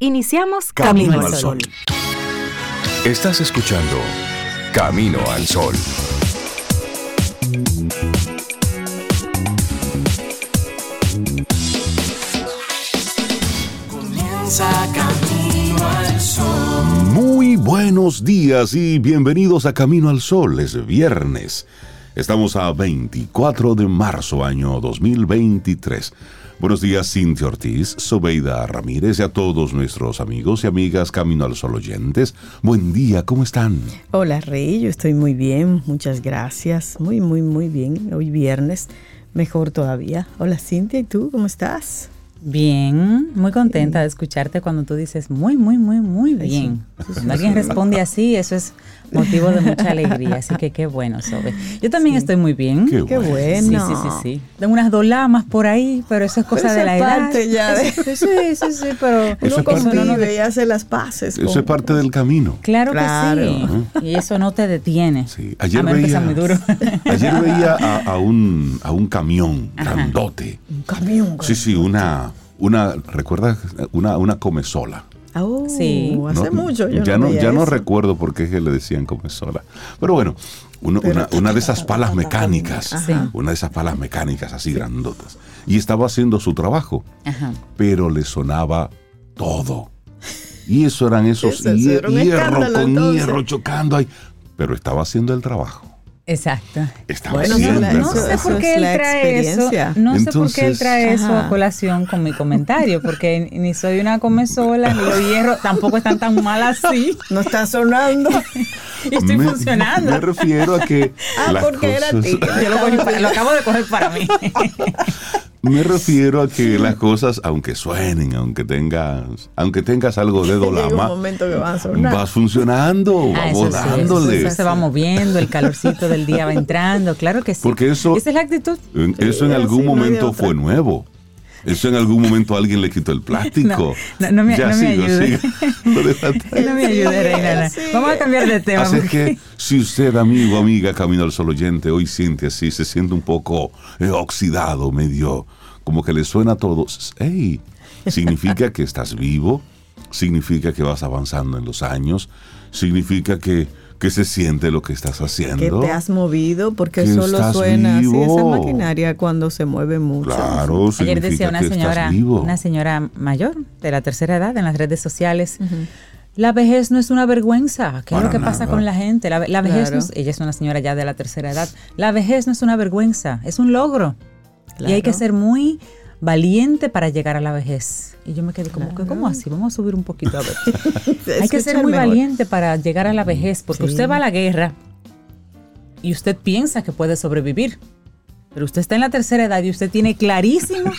Iniciamos Camino, al Sol. Estás escuchando Camino al Sol. Comienza Camino al Sol. Muy buenos días y bienvenidos a Camino al Sol. Es viernes. Estamos a 24 de marzo año 2023. Buenos días, Cintia Ortiz, Sobeida Ramírez y a todos nuestros amigos y amigas Camino al Sol oyentes. Buen día, ¿cómo están? Hola, Rey, yo estoy muy bien, muchas gracias. Muy, muy, muy bien. Hoy viernes, mejor todavía. Hola, Cintia, ¿y tú cómo estás? Bien, muy contenta de escucharte cuando tú dices muy, muy, muy, muy bien. Cuando alguien responde así, eso es motivo de mucha alegría. Así que qué bueno, Sobe. Yo también estoy muy bien. Qué Qué bueno. bueno. Sí, sí, sí, sí. Tengo unas dolamas por ahí, pero eso es cosa de la es edad. parte ya de- Sí, sí, sí, sí, pero Eso Uno es parte- eso no convive y hace las paces. Eso con- es parte del camino. Claro, Claro. que sí. Y eso no te detiene. Sí. Ayer veía, sea muy duro. ayer veía a, a un, a un camión grandote. Un camión. Sí, sí, una, una ¿recuerdas? Una, una comesola. Oh, Sí. hace No, mucho yo ya no, ya no recuerdo por qué es que le decían comesola. Pero bueno, uno- Pero- una, una de esas palas mecánicas, una de esas palas mecánicas así grandotas. Y estaba haciendo su trabajo, Ajá. pero le sonaba todo. Y eso eran esos hierro con entonces. hierro chocando ahí. Pero estaba haciendo el trabajo. Exacto. Estaba Bueno, haciendo No eso- sé por qué él trae eso. No sé por qué él trae eso a colación con mi comentario, porque ni soy una comesola, ni los hierros tampoco están tan mal así. No está sonando. Y estoy Me- funcionando. Me refiero a que. Ah, las porque era cosas- tigre. Yo lo, cogí para- lo acabo de coger para mí. Me refiero a que las cosas, aunque suenen, aunque tengas, aunque tengas algo de dolama, vas funcionando, Ah, vamos eso sí, dándole. eso se va moviendo, el calorcito del día va entrando, claro que sí. Porque eso- Esa es la actitud. En- Eso en Sí, algún no de momento otra. fue nuevo. Eso en algún momento alguien le quitó el plástico. No, no, no me- ya no me sigo, ayude. sigo. No me ayude, Reina. sí. Vamos a cambiar de tema. Así es porque- que si usted, amigo, amiga, camino al sol oyente, hoy siente así, se siente un poco eh, oxidado, medio, como que le suena todo, hey, significa que estás vivo, significa que vas avanzando en los años, significa que, que se siente lo que estás que haciendo. te has movido porque Que solo suena así esa maquinaria cuando se mueve mucho. Claro, Ayer significa decía una que señora, una señora mayor de la tercera edad en las redes sociales. La vejez no es una vergüenza. ¿Qué es lo que pasa con la gente? La, ve- la vejez, Claro. no es- ella es una señora ya de la tercera edad. La vejez no es una vergüenza, es un logro. Y hay que Claro. ser muy valiente para llegar a la vejez. Y yo me quedé como, que, ¿cómo así? Vamos a subir un poquito a ver. hay que ser muy mejor. valiente para llegar a la vejez, porque Sí. usted va a la guerra y usted piensa que puede sobrevivir. Pero usted está en la tercera edad y usted tiene clarísimo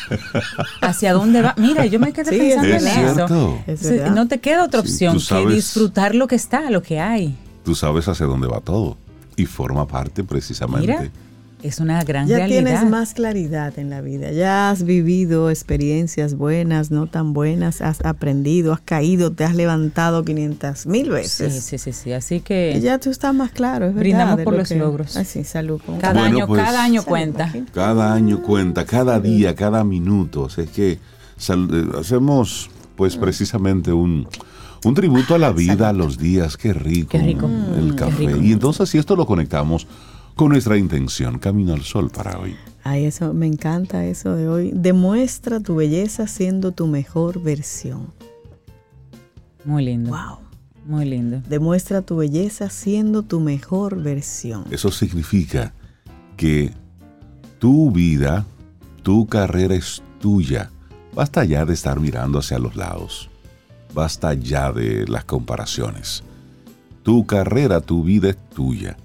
hacia dónde va. Mira, yo me quedé Sí, pensando es en cierto. eso. Es. No te queda otra Sí, opción tú que sabes- disfrutar lo que está, lo que hay. Tú sabes hacia dónde va todo y forma parte precisamente. Mira, es una gran Ya realidad. tienes más claridad en la vida, ya has vivido experiencias buenas, no tan buenas, has aprendido, has caído, te has levantado 500 mil Sí, veces. sí, sí, sí. Así Y que ya tú estás más claro, es verdad. Brindamos por lo los que- logros. Ay, sí, salud. con- cada Bueno, año, pues- cada año cuenta. Cada año cuenta, cada día, cada minuto. O sea, es que sal- eh, hacemos, pues, precisamente un, un tributo a la vida, a los días. Qué rico. Qué rico. El Mm, café. qué rico. Y entonces, si esto lo conectamos con nuestra intención, Camino al Sol para hoy. Ay, eso, me encanta eso de hoy. Demuestra tu belleza siendo tu mejor versión. Muy lindo. Wow. Muy lindo. Demuestra tu belleza siendo tu mejor versión. Eso significa que tu vida, tu carrera es tuya. Basta ya de estar mirando hacia los lados. Basta ya de las comparaciones. Tu carrera, tu vida es tuya.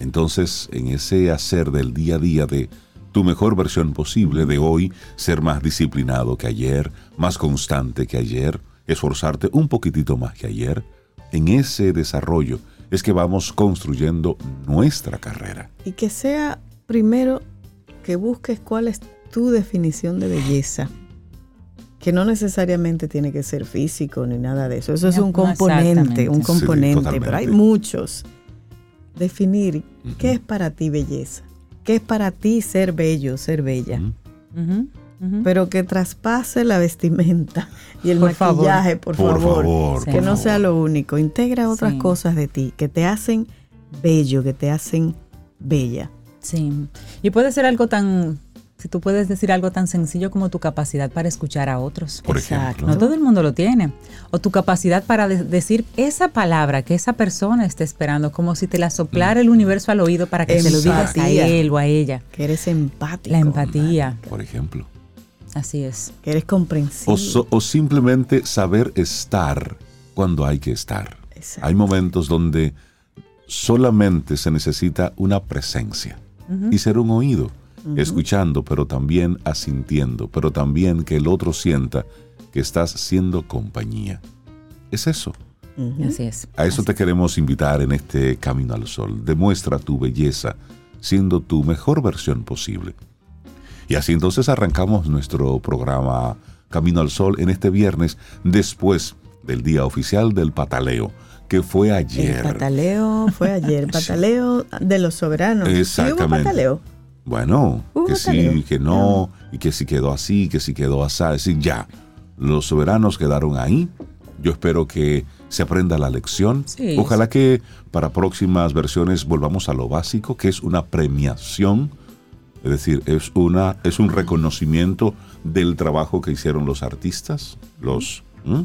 Entonces, en ese hacer del día a día de tu mejor versión posible de hoy, ser más disciplinado que ayer, más constante que ayer, esforzarte un poquitito más que ayer, en ese desarrollo es que vamos construyendo nuestra carrera. Y que sea primero que busques cuál es tu definición de belleza. Que no necesariamente tiene que ser físico ni nada de eso. Eso es un componente, un componente, pero hay muchos. Definir qué es para ti belleza, qué es para ti ser bello, ser bella. Pero que traspase la vestimenta y el Por favor. maquillaje, por, Por favor. favor, Que por no sea lo único. Integra otras Sí. cosas de ti que te hacen bello, que te hacen bella. Sí. Y puede ser algo tan, si tú puedes decir algo tan sencillo como tu capacidad para escuchar a otros. Por Exacto. ejemplo. No todo el mundo lo tiene. O tu capacidad para de- decir esa palabra que esa persona está esperando, como si te la soplara el universo al oído para que se lo digas a él o a ella. Que eres empático. La empatía. Por ejemplo. Así es. Que eres comprensivo. O, so- o simplemente saber estar cuando hay que estar. Exacto. Hay momentos donde solamente se necesita una presencia y ser un oído, escuchando, pero también asintiendo, pero también que el otro sienta que estás siendo compañía. Es eso. Así es. A eso te queremos invitar en este Camino al Sol. Demuestra tu belleza siendo tu mejor versión posible. Y así entonces arrancamos nuestro programa Camino al Sol en este viernes después del día oficial del pataleo, que fue ayer. El pataleo fue ayer. El pataleo de los soberanos. ¿Sí hubo Exactamente. pataleo? Bueno, Hubo que sí, que no, y que si quedó así, que si quedó así, es decir, ya, los soberanos quedaron ahí. Yo espero que se aprenda la lección. Sí, Ojalá que para próximas versiones volvamos a lo básico, que es una premiación, es decir, es una es un reconocimiento del trabajo que hicieron los artistas, los ¿m?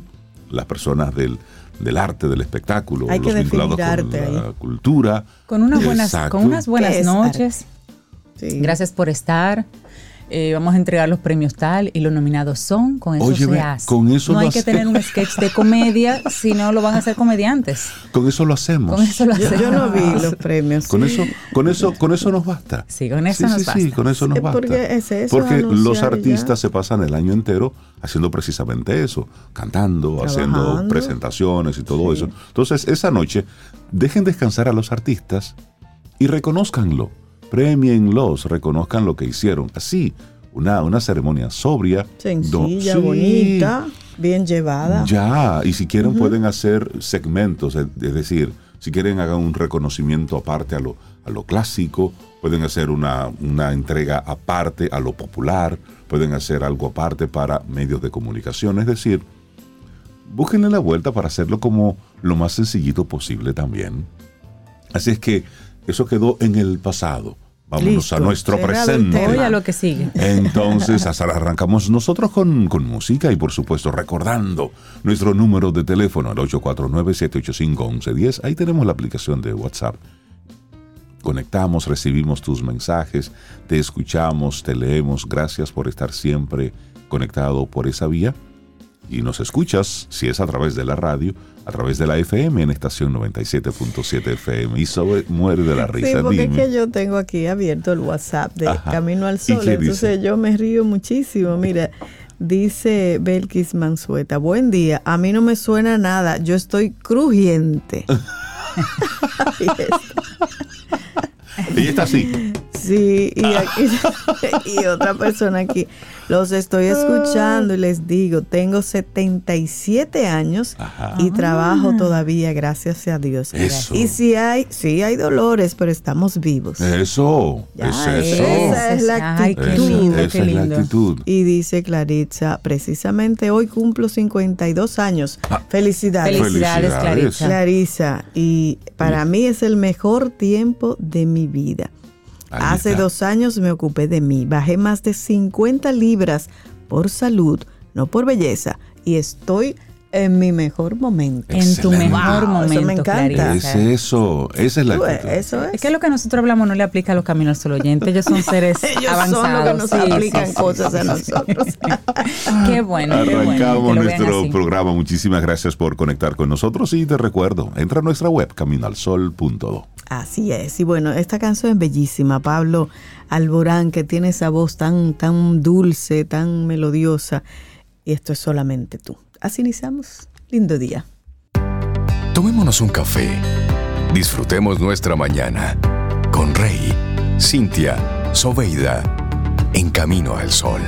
las personas del, del arte, del espectáculo, Hay que los vinculados con arte la ahí. cultura. Con unas buenas, Exacto. con unas buenas ¿Qué es noches. Sí. Gracias por estar. Eh, vamos a entregar los premios tal y los nominados son, con eso Oye, se hace. con eso no hay que hace- tener un sketch de comedia, si no lo van a hacer comediantes. Con eso lo hacemos. Con eso lo Yo, hacemos. yo no vi los premios. Con eso, con eso, con eso nos basta. Sí, con eso sí, nos sí, sí, basta. con eso nos basta. porque es eso, Porque anunciar los ya. artistas se pasan el año entero haciendo precisamente eso, cantando, haciendo presentaciones y todo eso. Entonces, esa noche, dejen descansar a los artistas y reconózcanlo, premienlos, reconozcan lo que hicieron. Así, una, una ceremonia sobria. Sencilla, sí, bonita, bien llevada. ya, y si quieren pueden hacer segmentos, es es decir, si quieren hagan un reconocimiento aparte a lo, a lo clásico, pueden hacer una, una entrega aparte a lo popular, pueden hacer algo aparte para medios de comunicación, es decir, búsquenle la vuelta para hacerlo como lo más sencillito posible también. Así es que eso quedó en el pasado. Vámonos Listo, a nuestro presente. Oye, a lo que sigue. Entonces, hasta arrancamos nosotros con, con música y por supuesto recordando nuestro número de teléfono, el 849-785-1110. Ahí tenemos la aplicación de WhatsApp. Conectamos, recibimos tus mensajes, te escuchamos, te leemos. Gracias por estar siempre conectado por esa vía. Y nos escuchas, si es a través de la radio, a través de la FM en estación 97.7 FM. Y sobre, muere de la Sí, risa. porque es dime. que yo tengo aquí abierto el WhatsApp de Ajá. Camino al ¿Y Sol. Entonces dice? yo me río muchísimo. Mira, dice Belkis Mansueta, buen día, a mí no me suena nada, yo estoy crujiente. Ella está así. Sí, y, aquí, y otra persona aquí. Los estoy escuchando y les digo, tengo 77 años Ajá. y trabajo todavía, gracias a Dios. Eso. Y si hay, sí hay dolores, pero estamos vivos. Eso, Ya, es eso. esa es la Ay, qué actitud. lindo, esa qué es la lindo. actitud. Y dice Claritza, precisamente hoy cumplo 52 años. Felicidades. Felicidades, Felicidades. Clarisa. Clarisa, y para mí es el mejor tiempo de mi vida. Ahí Hace está. dos años me ocupé de mí, bajé más de 50 libras por salud, no por belleza, y estoy en mi mejor momento. En tu mejor Wow, eso me momento, encanta. Clarisa. Es eso, esa es la actitud. Eso es. Es que lo que nosotros hablamos no le aplica a los caminos solo oyentes. Ellos son seres Ellos avanzados. son los que nos Sí, aplican sí, cosas sí, a nosotros. Qué bueno, qué bueno. Arrancamos vean nuestro programa. Muchísimas gracias por conectar con nosotros y te recuerdo, entra a nuestra web caminoalsol.do. Así es. Y bueno, esta canción es bellísima. Pablo Alborán, que tiene esa voz tan, tan dulce, tan melodiosa. Y esto es solamente tú. Así iniciamos. Lindo día. Tomémonos un café. Disfrutemos nuestra mañana con Rey, Cintia, Soveida, en camino al sol.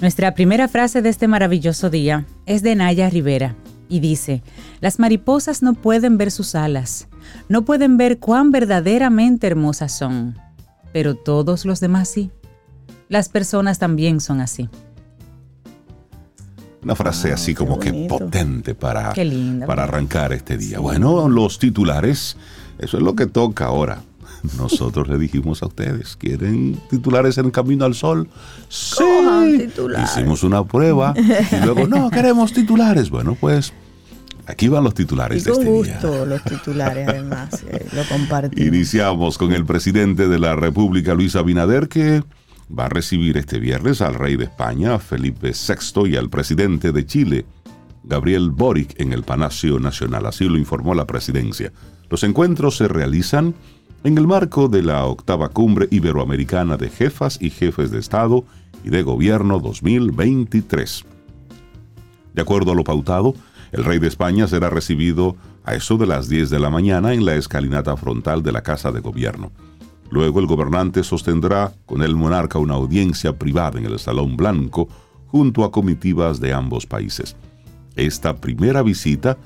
Nuestra primera frase de este maravilloso día es de Naya Rivera y dice, las mariposas no pueden ver sus alas, no pueden ver cuán verdaderamente hermosas son, pero todos los demás sí. Las personas también son así. Una frase Ah, así como que potente para, para arrancar este día. Bueno, los titulares, eso es lo que toca ahora. Nosotros le dijimos a ustedes, ¿quieren titulares en Camino al Sol? Sí. Hicimos una prueba y luego, no, queremos titulares. Bueno, pues aquí van los Y titulares de con este día. gusto los titulares, además, eh, lo compartimos. Iniciamos con el presidente de la República, Luis Abinader, que va a recibir este viernes al rey de España, Felipe VI, y al presidente de Chile, Gabriel Boric, en el Palacio Nacional. Así lo informó la presidencia. Los encuentros se realizan en el marco de la octava cumbre iberoamericana de jefas y jefes de Estado y de Gobierno 2023. De acuerdo a lo pautado, el rey de España será recibido a eso de las 10 de la mañana en la escalinata frontal de la Casa de Gobierno. Luego el gobernante sostendrá con el monarca una audiencia privada en el Salón Blanco junto a comitivas de ambos países. Esta primera visita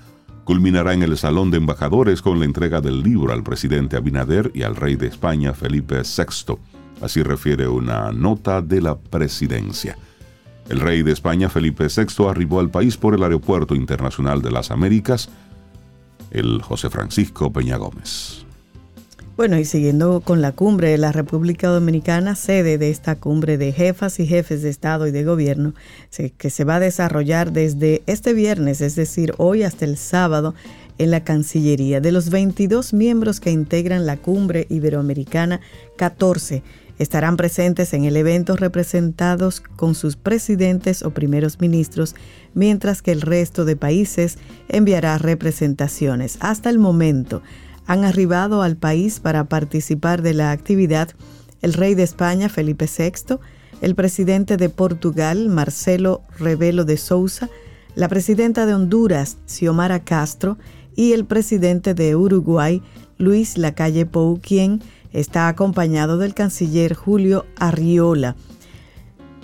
culminará en el Salón de Embajadores con la entrega del libro al presidente Abinader y al rey de España Felipe VI. Así refiere una nota de la presidencia. El rey de España, Felipe VI, arribó al país por el Aeropuerto Internacional de las Américas, el José Francisco Peña Gómez. Bueno, y siguiendo con la cumbre la República Dominicana, sede de esta cumbre de jefas y jefes de Estado y de Gobierno, que se va a desarrollar desde este viernes, es decir, hoy hasta el sábado, en la Cancillería. De los 22 miembros que integran la cumbre iberoamericana, 14 estarán presentes en el evento representados con sus presidentes o primeros ministros, mientras que el resto de países enviará representaciones. Hasta el momento, han arribado al país para participar de la actividad el rey de España, Felipe VI, el presidente de Portugal, Marcelo Rebelo de Sousa, la presidenta de Honduras, Xiomara Castro, y el presidente de Uruguay, Luis Lacalle Pou, quien está acompañado del canciller Julio Arriola.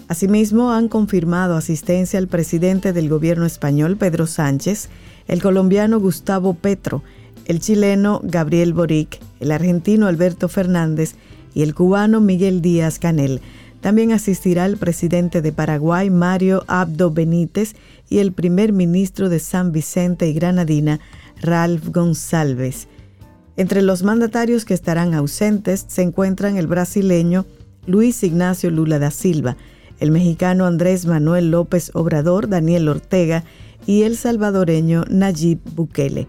Asimismo, han confirmado asistencia al presidente del gobierno español, Pedro Sánchez, el colombiano Gustavo Petro, el chileno Gabriel Boric, el argentino Alberto Fernández y el cubano Miguel Díaz Canel. También asistirá el presidente de Paraguay, Mario Abdo Benítez, y el primer ministro de San Vicente y Granadina, Ralph González. Entre los mandatarios que estarán ausentes se encuentran el brasileño Luis Ignacio Lula da Silva, el mexicano Andrés Manuel López Obrador, Daniel Ortega y el salvadoreño Nayib Bukele.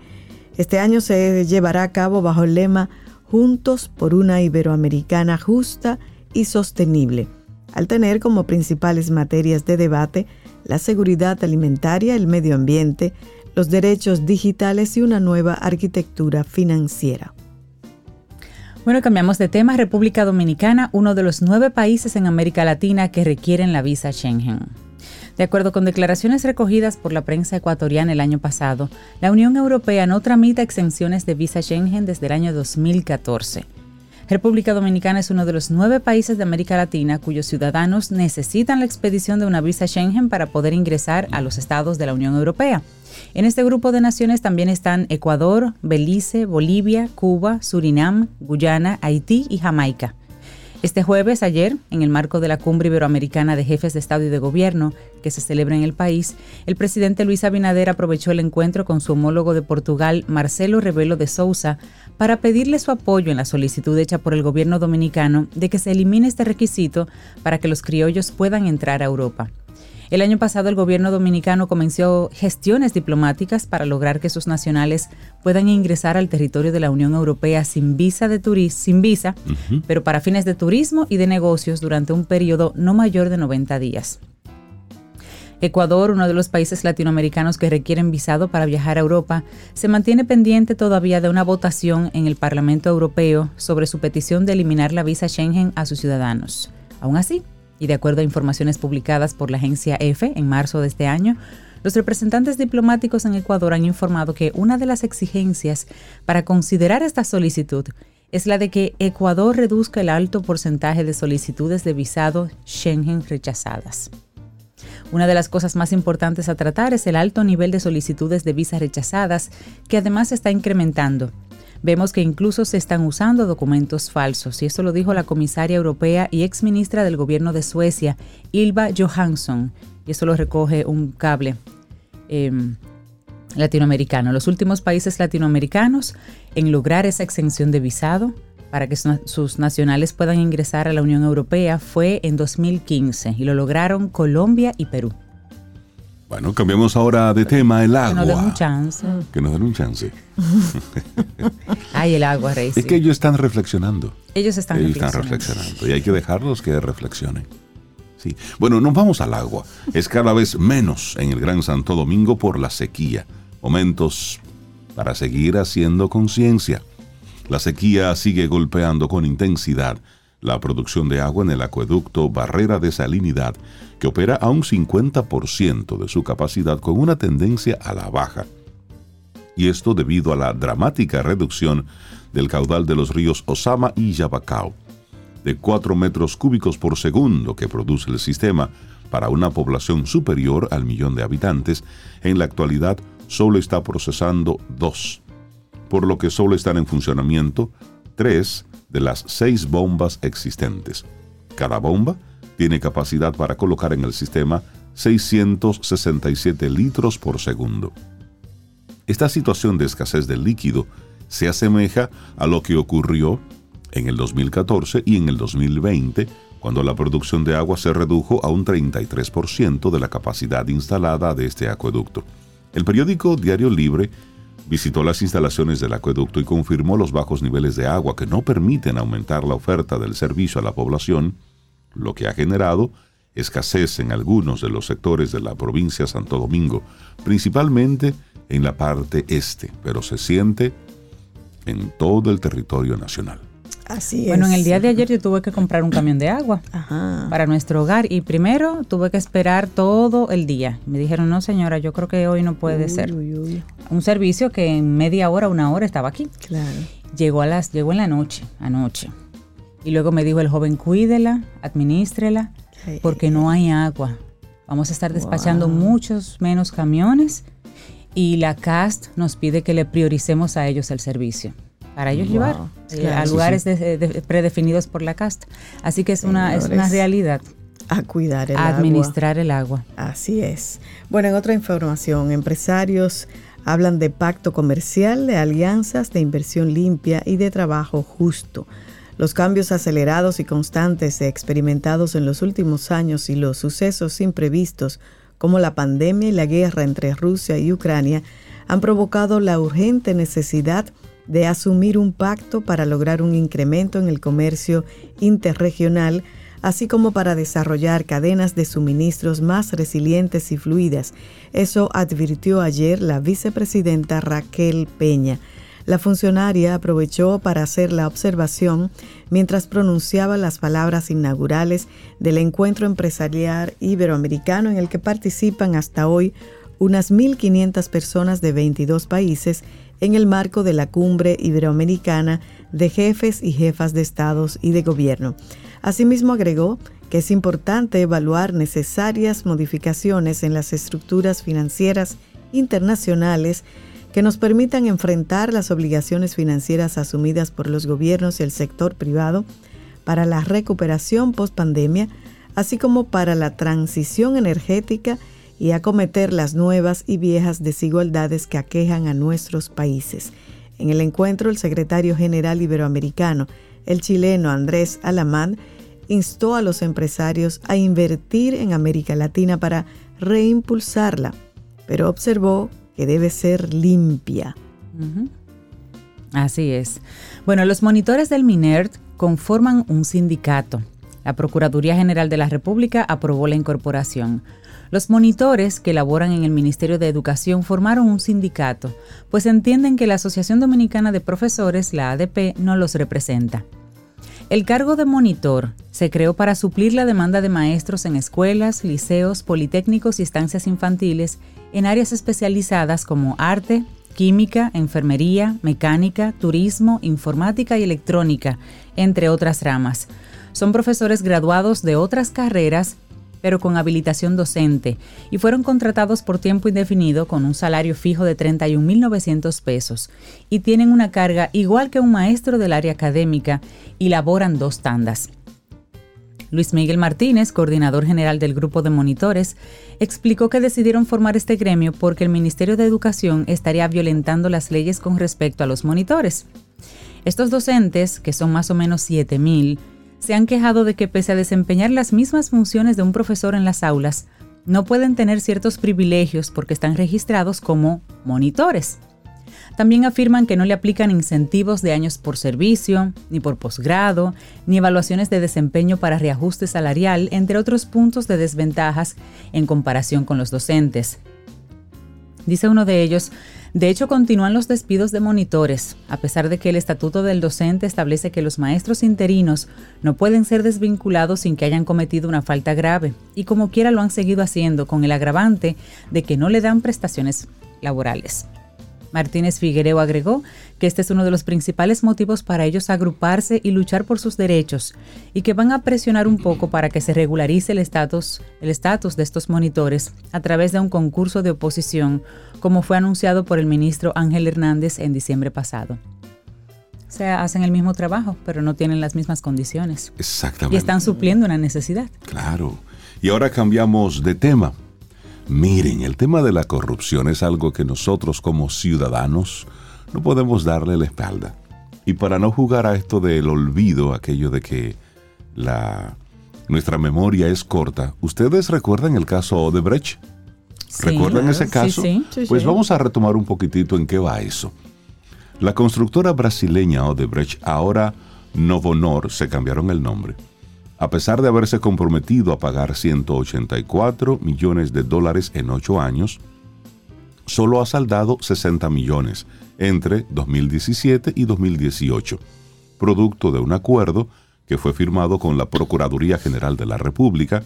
Este año se llevará a cabo bajo el lema Juntos por una Iberoamericana justa y sostenible, al tener como principales materias de debate la seguridad alimentaria, el medio ambiente, los derechos digitales y una nueva arquitectura financiera. Bueno, cambiamos de tema. República Dominicana, uno de los nueve países en América Latina que requieren la visa Schengen. De acuerdo con declaraciones recogidas por la prensa ecuatoriana el año pasado, la Unión Europea no tramita exenciones de visa Schengen desde el año 2014. República Dominicana es uno de los nueve países de América Latina cuyos ciudadanos necesitan la expedición de una visa Schengen para poder ingresar a los estados de la Unión Europea. En este grupo de naciones también están Ecuador, Belice, Bolivia, Cuba, Surinam, Guyana, Haití y Jamaica. Este jueves, ayer, en el marco de la Cumbre Iberoamericana de Jefes de Estado y de Gobierno que se celebra en el país, el presidente Luis Abinader aprovechó el encuentro con su homólogo de Portugal, Marcelo Rebelo de Sousa, para pedirle su apoyo en la solicitud hecha por el gobierno dominicano de que se elimine este requisito para que los criollos puedan entrar a Europa. El año pasado el gobierno dominicano comenzó gestiones diplomáticas para lograr que sus nacionales puedan ingresar al territorio de la Unión Europea sin visa de turismo, sin visa, pero para fines de turismo y de negocios durante un periodo no mayor de 90 días. Ecuador, uno de los países latinoamericanos que requieren visado para viajar a Europa, se mantiene pendiente todavía de una votación en el Parlamento Europeo sobre su petición de eliminar la visa Schengen a sus ciudadanos. Aún así, y de acuerdo a informaciones publicadas por la agencia EFE en marzo de este año, los representantes diplomáticos en Ecuador han informado que una de las exigencias para considerar esta solicitud es la de que Ecuador reduzca el alto porcentaje de solicitudes de visado Schengen rechazadas. Una de las cosas más importantes a tratar es el alto nivel de solicitudes de visas rechazadas, que además está incrementando. Vemos que incluso se están usando documentos falsos, y eso lo dijo la comisaria europea y exministra del gobierno de Suecia, Ilva Johansson, y eso lo recoge un cable em, latinoamericano. Los últimos países latinoamericanos en lograr esa exención de visado para que sus nacionales puedan ingresar a la Unión Europea fue en 2015 y lo lograron Colombia y Perú. Bueno, cambiamos ahora de tema, el agua. Que nos den un chance. Que nos den un chance. Ay, el agua, Rey. Es que ellos están reflexionando. Ellos están ellos reflexionando. están reflexionando y hay que dejarlos que reflexionen. Sí. Bueno, nos vamos al agua. Es cada vez menos en el Gran Santo Domingo por la sequía. Momentos para seguir haciendo conciencia. La sequía sigue golpeando con intensidad la producción de agua en el acueducto Barrera de Salinidad, que opera a un 50% de su capacidad con una tendencia a la baja. Y esto debido a la dramática reducción del caudal de los ríos Osama y Yabacao, de 4 metros cúbicos por segundo que produce el sistema para una población superior al millón de habitantes, en la actualidad solo está procesando 2, por lo que solo están en funcionamiento 3 de las seis bombas existentes. Cada bomba tiene capacidad para colocar en el sistema 667 litros por segundo. Esta situación de escasez de líquido se asemeja a lo que ocurrió en el 2014 y en el 2020, cuando la producción de agua se redujo a un 33% de la capacidad instalada de este acueducto. El periódico Diario Libre visitó las instalaciones del acueducto y confirmó los bajos niveles de agua que no permiten aumentar la oferta del servicio a la población, lo que ha generado escasez en algunos de los sectores de la provincia Santo Domingo, principalmente en la parte este, pero se siente en todo el territorio nacional. Así Bueno, en el día de ayer yo tuve que comprar un camión de agua Ajá. para nuestro hogar y primero tuve que esperar todo el día. Me dijeron, no señora, yo creo que hoy no puede Uy, ser. uy, uy. Un servicio que en media hora, una hora estaba aquí. Claro. Llegó, a las, llegó en la noche, anoche. Y luego me dijo el joven, cuídela, administrela, porque no hay agua. Vamos a estar despachando muchos menos camiones y la CAST nos pide que le prioricemos a ellos el servicio para ellos Wow. llevar eh, Claro, a sí, lugares de- de- predefinidos por la CAST. Así que es una, es una realidad A cuidar el agua. administrar el agua. Así es. Bueno, en otra información, empresarios hablan de pacto comercial, de alianzas, de inversión limpia y de trabajo justo. Los cambios acelerados y constantes experimentados en los últimos años y los sucesos imprevistos, como la pandemia y la guerra entre Rusia y Ucrania, han provocado la urgente necesidad de asumir un pacto para lograr un incremento en el comercio interregional, así como para desarrollar cadenas de suministros más resilientes y fluidas. Eso advirtió ayer la vicepresidenta Raquel Peña. La funcionaria aprovechó para hacer la observación mientras pronunciaba las palabras inaugurales del encuentro empresarial iberoamericano en el que participan hasta hoy unas 1.500 personas de 22 países en el marco de la cumbre iberoamericana de jefes y jefas de estados y de gobierno. Asimismo agregó que es importante evaluar necesarias modificaciones en las estructuras financieras internacionales que nos permitan enfrentar las obligaciones financieras asumidas por los gobiernos y el sector privado para la recuperación post-pandemia, así como para la transición energética y acometer las nuevas y viejas desigualdades que aquejan a nuestros países. En el encuentro, el secretario general iberoamericano, el chileno Andrés Alamán, instó a los empresarios a invertir en América Latina para reimpulsarla, pero observó que debe ser limpia. Así es. Bueno, los monitores del MINERT conforman un sindicato. La Procuraduría General de la República aprobó la incorporación. Los monitores que laboran en el Ministerio de Educación formaron un sindicato, pues entienden que la Asociación Dominicana de Profesores, la ADP, no los representa. El cargo de monitor se creó para suplir la demanda de maestros en escuelas, liceos, politécnicos y estancias infantiles en áreas especializadas como arte, química, enfermería, mecánica, turismo, informática y electrónica, entre otras ramas. Son profesores graduados de otras carreras pero con habilitación docente, y fueron contratados por tiempo indefinido con un salario fijo de 31.900 pesos, y tienen una carga igual que un maestro del área académica y laboran dos tandas. Luis Miguel Martínez, coordinador general del grupo de monitores, explicó que decidieron formar este gremio porque el Ministerio de Educación estaría violentando las leyes con respecto a los monitores. Estos docentes, que son más o menos 7.000, se han quejado de que pese a desempeñar las mismas funciones de un profesor en las aulas, no pueden tener ciertos privilegios porque están registrados como monitores. También afirman que no le aplican incentivos de años por servicio, ni por posgrado, ni evaluaciones de desempeño para reajuste salarial, entre otros puntos de desventajas en comparación con los docentes. Dice uno de ellos, de hecho continúan los despidos de monitores, a pesar de que el estatuto del docente establece que los maestros interinos no pueden ser desvinculados sin que hayan cometido una falta grave, y como quiera lo han seguido haciendo con el agravante de que no le dan prestaciones laborales. Martínez Figuereo agregó que este es uno de los principales motivos para ellos agruparse y luchar por sus derechos y que van a presionar un poco para que se regularice el estatus el estatus de estos monitores a través de un concurso de oposición, como fue anunciado por el ministro Ángel Hernández en diciembre pasado. O sea, hacen el mismo trabajo, pero no tienen las mismas condiciones. Exactamente. Y están supliendo una necesidad. Claro. Y ahora cambiamos de tema. Miren, el tema de la corrupción es algo que nosotros como ciudadanos no podemos darle la espalda. Y para no jugar a esto del olvido, aquello de que la, nuestra memoria es corta, ¿ustedes recuerdan el caso Odebrecht? Sí. ¿Recuerdan ese caso? Sí, sí. Pues vamos a retomar un poquitito en qué va eso. La constructora brasileña Odebrecht, ahora Novonor, se cambiaron el nombre. A pesar de haberse comprometido a pagar 184 millones de dólares en ocho años, solo ha saldado 60 millones entre 2017 y 2018, producto de un acuerdo que fue firmado con la Procuraduría General de la República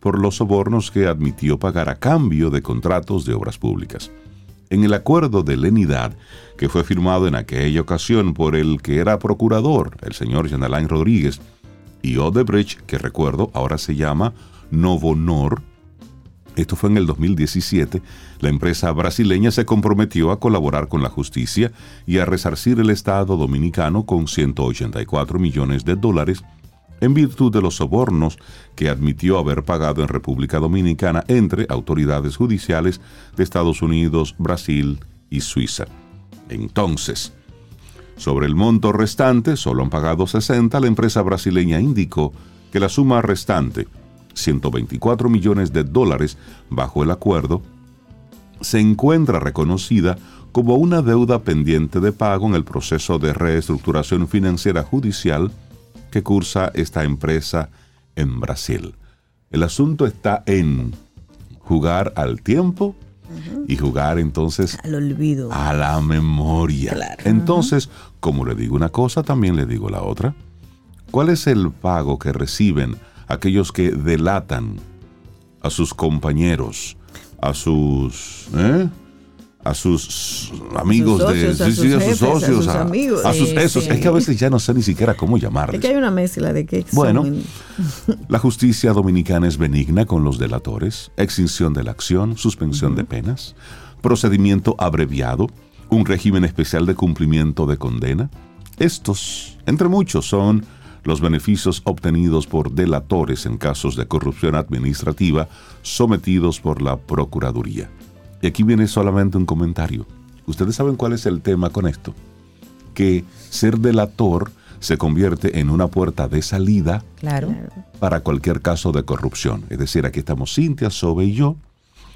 por los sobornos que admitió pagar a cambio de contratos de obras públicas. En el acuerdo de lenidad que fue firmado en aquella ocasión por el que era procurador, el señor Jean Alain Rodríguez, y Odebrecht, que recuerdo ahora se llama Novonor, esto fue en el 2017, la empresa brasileña se comprometió a colaborar con la justicia y a resarcir el Estado dominicano con 184 millones de dólares en virtud de los sobornos que admitió haber pagado en República Dominicana entre autoridades judiciales de Estados Unidos, Brasil y Suiza. Entonces, sobre el monto restante, solo han pagado 60, la empresa brasileña indicó que la suma restante, 124 millones de dólares bajo el acuerdo, se encuentra reconocida como una deuda pendiente de pago en el proceso de reestructuración financiera judicial que cursa esta empresa en Brasil. El asunto está en jugar al tiempo y jugar entonces Al olvido. a la memoria. Claro. Entonces, como le digo una cosa, también le digo la otra. ¿Cuál es el pago que reciben aquellos que delatan a sus compañeros, a sus... ¿eh? A sus amigos de a sus sí, a sus jefes, a socios, a, amigos. a sus esos. sí. Es que a veces ya no sé ni siquiera cómo llamarles. Es que hay una mezcla de que Bueno. La justicia dominicana es benigna con los delatores, extinción de la acción, suspensión de penas, procedimiento abreviado, un régimen especial de cumplimiento de condena. Estos, entre muchos, son los beneficios obtenidos por delatores en casos de corrupción administrativa sometidos por la Procuraduría. Y aquí viene solamente un comentario. ¿Ustedes saben cuál es el tema con esto? Que ser delator se convierte en una puerta de salida Claro. para cualquier caso de corrupción. Es decir, aquí estamos Cintia, Sobe y yo,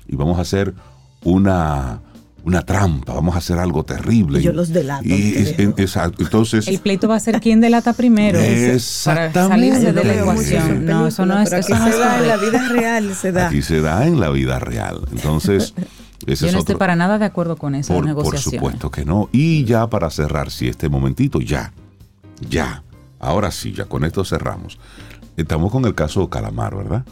y vamos a hacer una, una trampa, vamos a hacer algo terrible. Y yo los delato a Y- en- exacto. Entonces, El pleito va a ser quien delata primero. Exactamente. Para salirse de la ecuación. No, eso no es, eso no se da en la vida real, se da. aquí se da en la vida real. Entonces, ese Yo no estoy para nada de acuerdo con esa Por, por supuesto que no. Y ya para cerrar, si este momentito, ya, ya, ahora sí, ya con esto cerramos. Estamos con el caso Calamar, ¿verdad?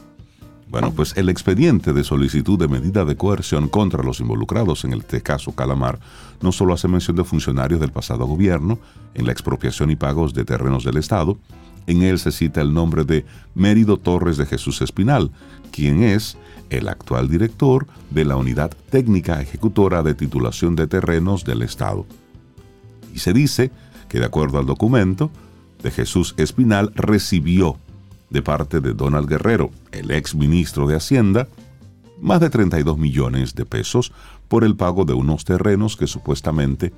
Bueno, pues el expediente de solicitud de medida de coerción contra los involucrados en este caso Calamar no solo hace mención de funcionarios del pasado gobierno en la expropiación y pagos de terrenos del Estado, En él se cita el nombre de Mérido Torres de Jesús Espinal, quien es el actual director de la Unidad Técnica Ejecutora de Titulación de Terrenos del Estado. Y se dice que de acuerdo al documento, de Jesús Espinal recibió de parte de Donald Guerrero, el ex ministro de Hacienda, más de 32 millones de pesos por el pago de unos terrenos que supuestamente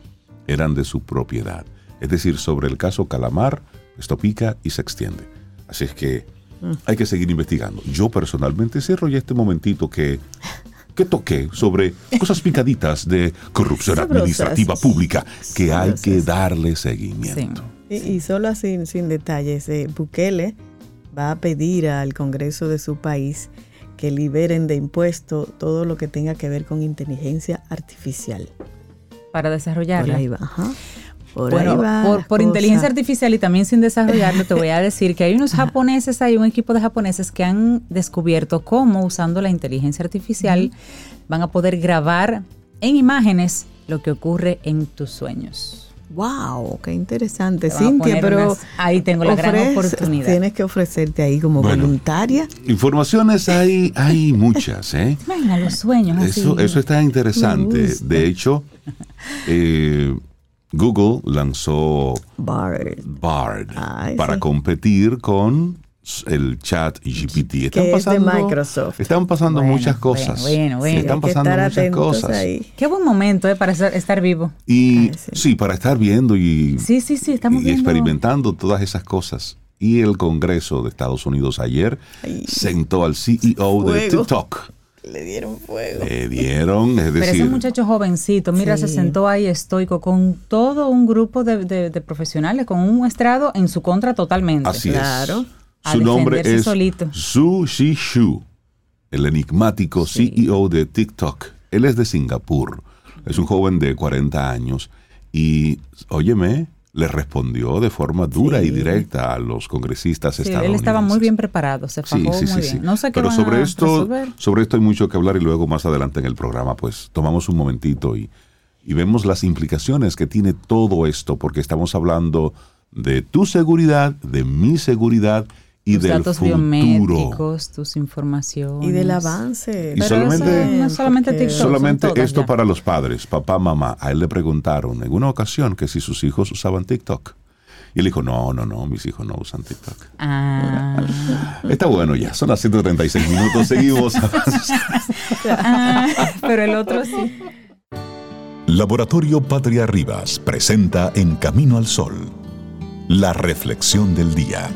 eran de su propiedad. Es decir, sobre el caso Calamar, esto pica y se extiende. Así es que hay que seguir investigando. Yo personalmente cierro ya este momentito que, que toqué sobre cosas picaditas de corrupción administrativa pública que hay que darle seguimiento. Y, y solo así, sin detalles, eh, Bukele va a pedir al Congreso de su país que liberen de impuesto todo lo que tenga que ver con inteligencia artificial. Para desarrollarla. Por ahí va, ajá. Por bueno, ahí va por, inteligencia artificial y también sin desarrollarlo, te voy a decir que hay unos japoneses, hay un equipo de japoneses que han descubierto cómo usando la inteligencia artificial van a poder grabar en imágenes lo que ocurre en tus sueños. Wow, qué interesante, Cintia, pero unas- ahí tengo la gran oportunidad. Tienes que ofrecerte ahí como Bueno. voluntaria. Informaciones hay, hay muchas, ¿eh? Imagina los sueños así. Eso, eso está interesante. De hecho, eh, Google lanzó Bard. Bard Ay, para sí. competir con el chat GPT. Que es de Microsoft. Están pasando Bueno, muchas cosas. bueno, bueno. Están Hay que pasando estar muchas cosas. ahí. Qué buen momento eh, para estar, estar vivo. Y Ay, sí. sí. para estar viendo y, Sí, sí, sí, estamos y viendo. experimentando todas esas cosas. Y el Congreso de Estados Unidos ayer Ay. sentó al CEO de. TikTok. Le dieron fuego. Le dieron, es Pero ese decir, muchacho jovencito, mira, se sentó ahí estoico con todo un grupo de, de- de profesionales, con un estrado en su contra totalmente. Así Claro. es. A Su nombre es solito. Su Shishu, el enigmático CEO de TikTok. Él es de Singapur. Es un joven de 40 años y, óyeme, le respondió de forma dura y directa a los congresistas Sí, él estadounidenses. estaba muy bien preparado, se fajó Sí, sí, sí, muy bien. No sé Pero sobre esto, resolver. sobre esto hay mucho que hablar y luego más adelante en el programa, pues tomamos un momentito y, y vemos las implicaciones que tiene todo esto, porque estamos hablando de tu seguridad, de mi seguridad y tus del datos futuro. biométricos, tus informaciones. Y del avance. Y Pero solamente- eso no es solamente porque- TikTok. Solamente todas esto ya. para los padres, papá, mamá. A él le preguntaron en una ocasión que si sus hijos usaban TikTok. Y él dijo, no, no, no, mis hijos no usan TikTok. Ah, Está bueno ya, son las 136 minutos, seguimos. ah, pero el otro sí. Laboratorio Patria Rivas presenta En Camino al Sol, la reflexión del día.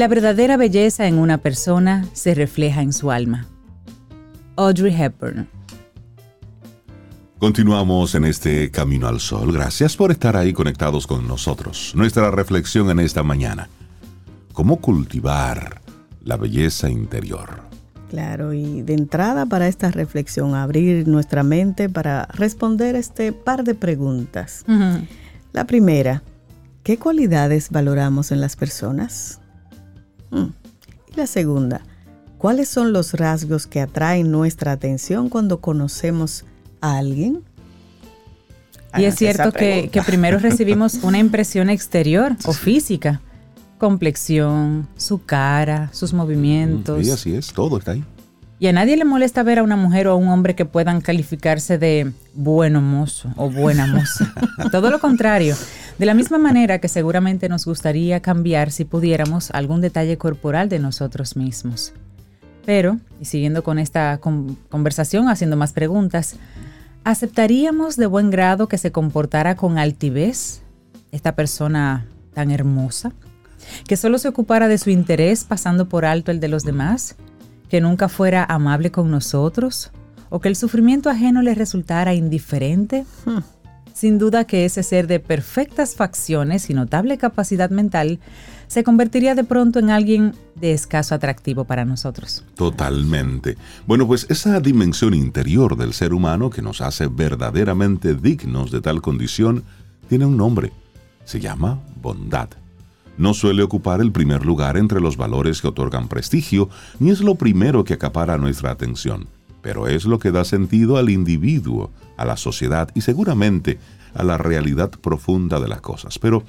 La verdadera belleza en una persona se refleja en su alma. Audrey Hepburn. Continuamos en este Camino al Sol. Gracias por estar ahí conectados con nosotros. Nuestra reflexión en esta mañana. ¿Cómo cultivar la belleza interior? Claro, y de entrada para esta reflexión, abrir nuestra mente para responder este par de preguntas. La primera, ¿qué cualidades valoramos en las personas? Mm. Y la segunda, ¿cuáles son los rasgos que atraen nuestra atención cuando conocemos a alguien? Y es cierto que, primero recibimos una impresión exterior o física. Complexión, su cara, sus movimientos. Y así es, todo está ahí. Y a nadie le molesta ver a una mujer o a un hombre que puedan calificarse de bueno mozo o buena moza. Todo lo contrario. De la misma manera que seguramente nos gustaría cambiar si pudiéramos algún detalle corporal de nosotros mismos. Pero, y siguiendo con esta con- conversación, haciendo más preguntas, ¿aceptaríamos de buen grado que se comportara con altivez esta persona tan hermosa? ¿Que solo se ocupara de su interés pasando por alto el de los demás? ¿Que nunca fuera amable con nosotros? ¿O que el sufrimiento ajeno le resultara indiferente? Sin duda que ese ser de perfectas facciones y notable capacidad mental se convertiría de pronto en alguien de escaso atractivo para nosotros. Totalmente. Bueno, pues esa dimensión interior del ser humano que nos hace verdaderamente dignos de tal condición tiene un nombre. Se llama bondad. No suele ocupar el primer lugar entre los valores que otorgan prestigio, ni es lo primero que acapara nuestra atención. pero es lo que da sentido al individuo, a la sociedad y seguramente a la realidad profunda de las cosas. Pero,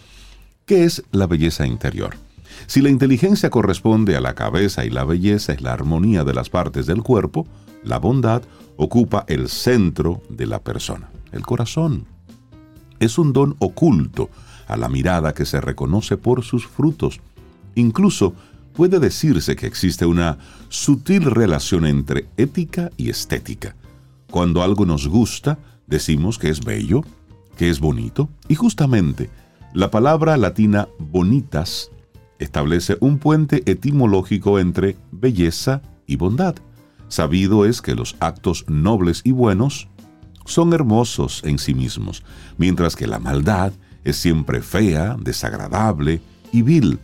¿qué es la belleza interior? Si la inteligencia corresponde a la cabeza y la belleza es la armonía de las partes del cuerpo, la bondad ocupa el centro de la persona, el corazón. Es un don oculto a la mirada que se reconoce por sus frutos. Incluso puede decirse que existe una sutil relación entre ética y estética. Cuando algo nos gusta, decimos que es bello, que es bonito, y justamente la palabra latina bonitas establece un puente etimológico entre belleza y bondad. Sabido es que los actos nobles y buenos son hermosos en sí mismos, mientras que la maldad es siempre fea, desagradable y vil.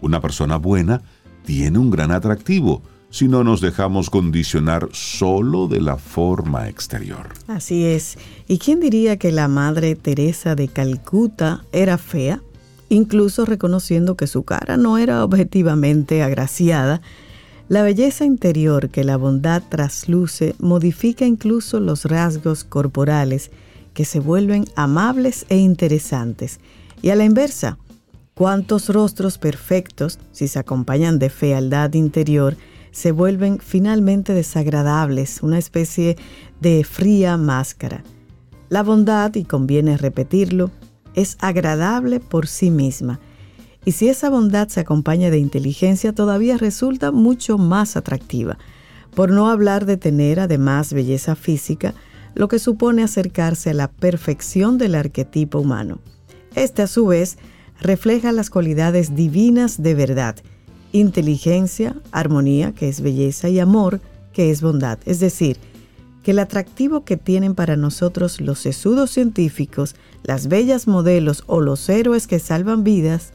Una persona buena tiene un gran atractivo si no nos dejamos condicionar solo de la forma exterior. Así es. ¿Y quién diría que la Madre Teresa de Calcuta era fea? Incluso reconociendo que su cara no era objetivamente agraciada, la belleza interior que la bondad trasluce modifica incluso los rasgos corporales que se vuelven amables e interesantes. Y a la inversa, cuántos rostros perfectos, si se acompañan de fealdad interior, se vuelven finalmente desagradables, una especie de fría máscara. La bondad, y conviene repetirlo, es agradable por sí misma. Y si esa bondad se acompaña de inteligencia, todavía resulta mucho más atractiva. Por no hablar de tener además belleza física, lo que supone acercarse a la perfección del arquetipo humano. Este a su vez refleja las cualidades divinas de verdad, inteligencia, armonía, que es belleza, y amor, que es bondad. Es decir, que el atractivo que tienen para nosotros los sesudos científicos, las bellas modelos o los héroes que salvan vidas,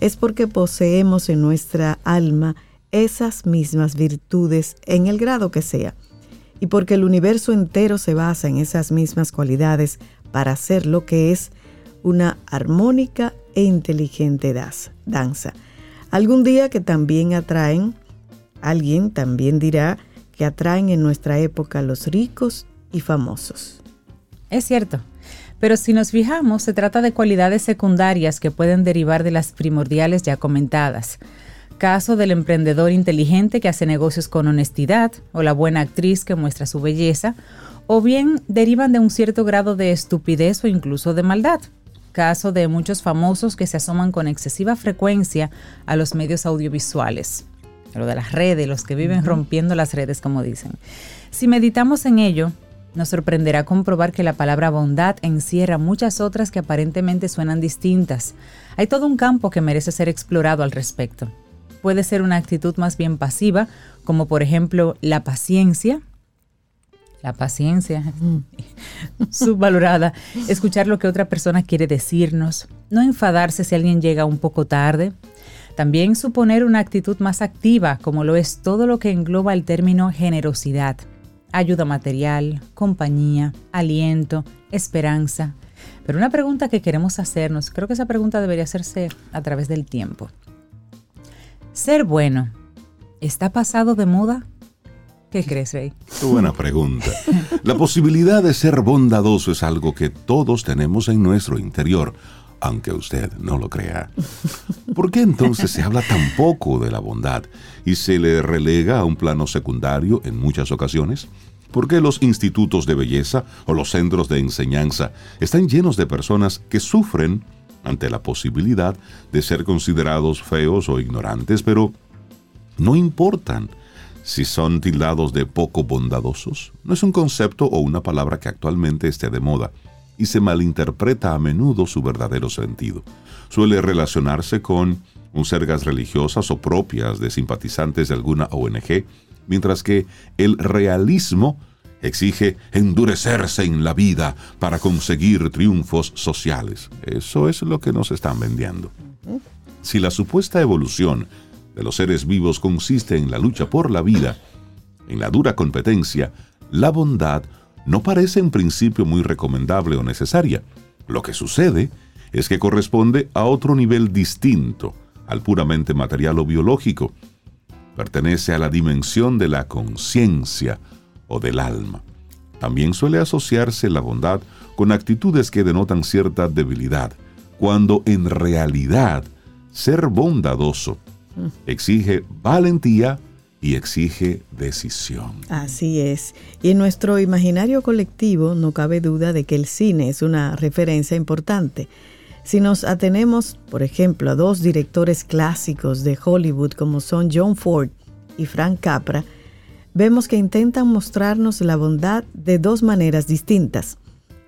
es porque poseemos en nuestra alma esas mismas virtudes en el grado que sea y porque el universo entero se basa en esas mismas cualidades para hacer lo que es una armónica e inteligente danza. Algún día que también atraen, alguien también dirá que atraen en nuestra época los ricos y famosos. Es cierto, pero si nos fijamos, se trata de cualidades secundarias que pueden derivar de las primordiales ya comentadas caso del emprendedor inteligente que hace negocios con honestidad o la buena actriz que muestra su belleza, o bien derivan de un cierto grado de estupidez o incluso de maldad. Caso de muchos famosos que se asoman con excesiva frecuencia a los medios audiovisuales, lo de las redes, los que viven rompiendo las redes, como dicen. Si meditamos en ello, nos sorprenderá comprobar que la palabra bondad encierra muchas otras que aparentemente suenan distintas. Hay todo un campo que merece ser explorado al respecto puede ser una actitud más bien pasiva, como por ejemplo la paciencia. La paciencia, subvalorada, escuchar lo que otra persona quiere decirnos, no enfadarse si alguien llega un poco tarde, también suponer una actitud más activa, como lo es todo lo que engloba el término generosidad, ayuda material, compañía, aliento, esperanza. Pero una pregunta que queremos hacernos, creo que esa pregunta debería hacerse a través del tiempo. Ser bueno, ¿está pasado de moda? ¿Qué crees, Rey? buena pregunta. La posibilidad de ser bondadoso es algo que todos tenemos en nuestro interior, aunque usted no lo crea. ¿Por qué entonces se habla tan poco de la bondad y se le relega a un plano secundario en muchas ocasiones? ¿Por qué los institutos de belleza o los centros de enseñanza están llenos de personas que sufren ante la posibilidad de ser considerados feos o ignorantes, pero no importan si son tildados de poco bondadosos. No es un concepto o una palabra que actualmente esté de moda y se malinterpreta a menudo su verdadero sentido. Suele relacionarse con sergas religiosas o propias de simpatizantes de alguna ONG, mientras que el realismo exige endurecerse en la vida para conseguir triunfos sociales. Eso es lo que nos están vendiendo. Si la supuesta evolución de los seres vivos consiste en la lucha por la vida, en la dura competencia, la bondad no parece en principio muy recomendable o necesaria. Lo que sucede es que corresponde a otro nivel distinto al puramente material o biológico. Pertenece a la dimensión de la conciencia, o del alma. También suele asociarse la bondad con actitudes que denotan cierta debilidad, cuando en realidad ser bondadoso exige valentía y exige decisión. Así es. Y en nuestro imaginario colectivo no cabe duda de que el cine es una referencia importante. Si nos atenemos, por ejemplo, a dos directores clásicos de Hollywood como son John Ford y Frank Capra, vemos que intentan mostrarnos la bondad de dos maneras distintas.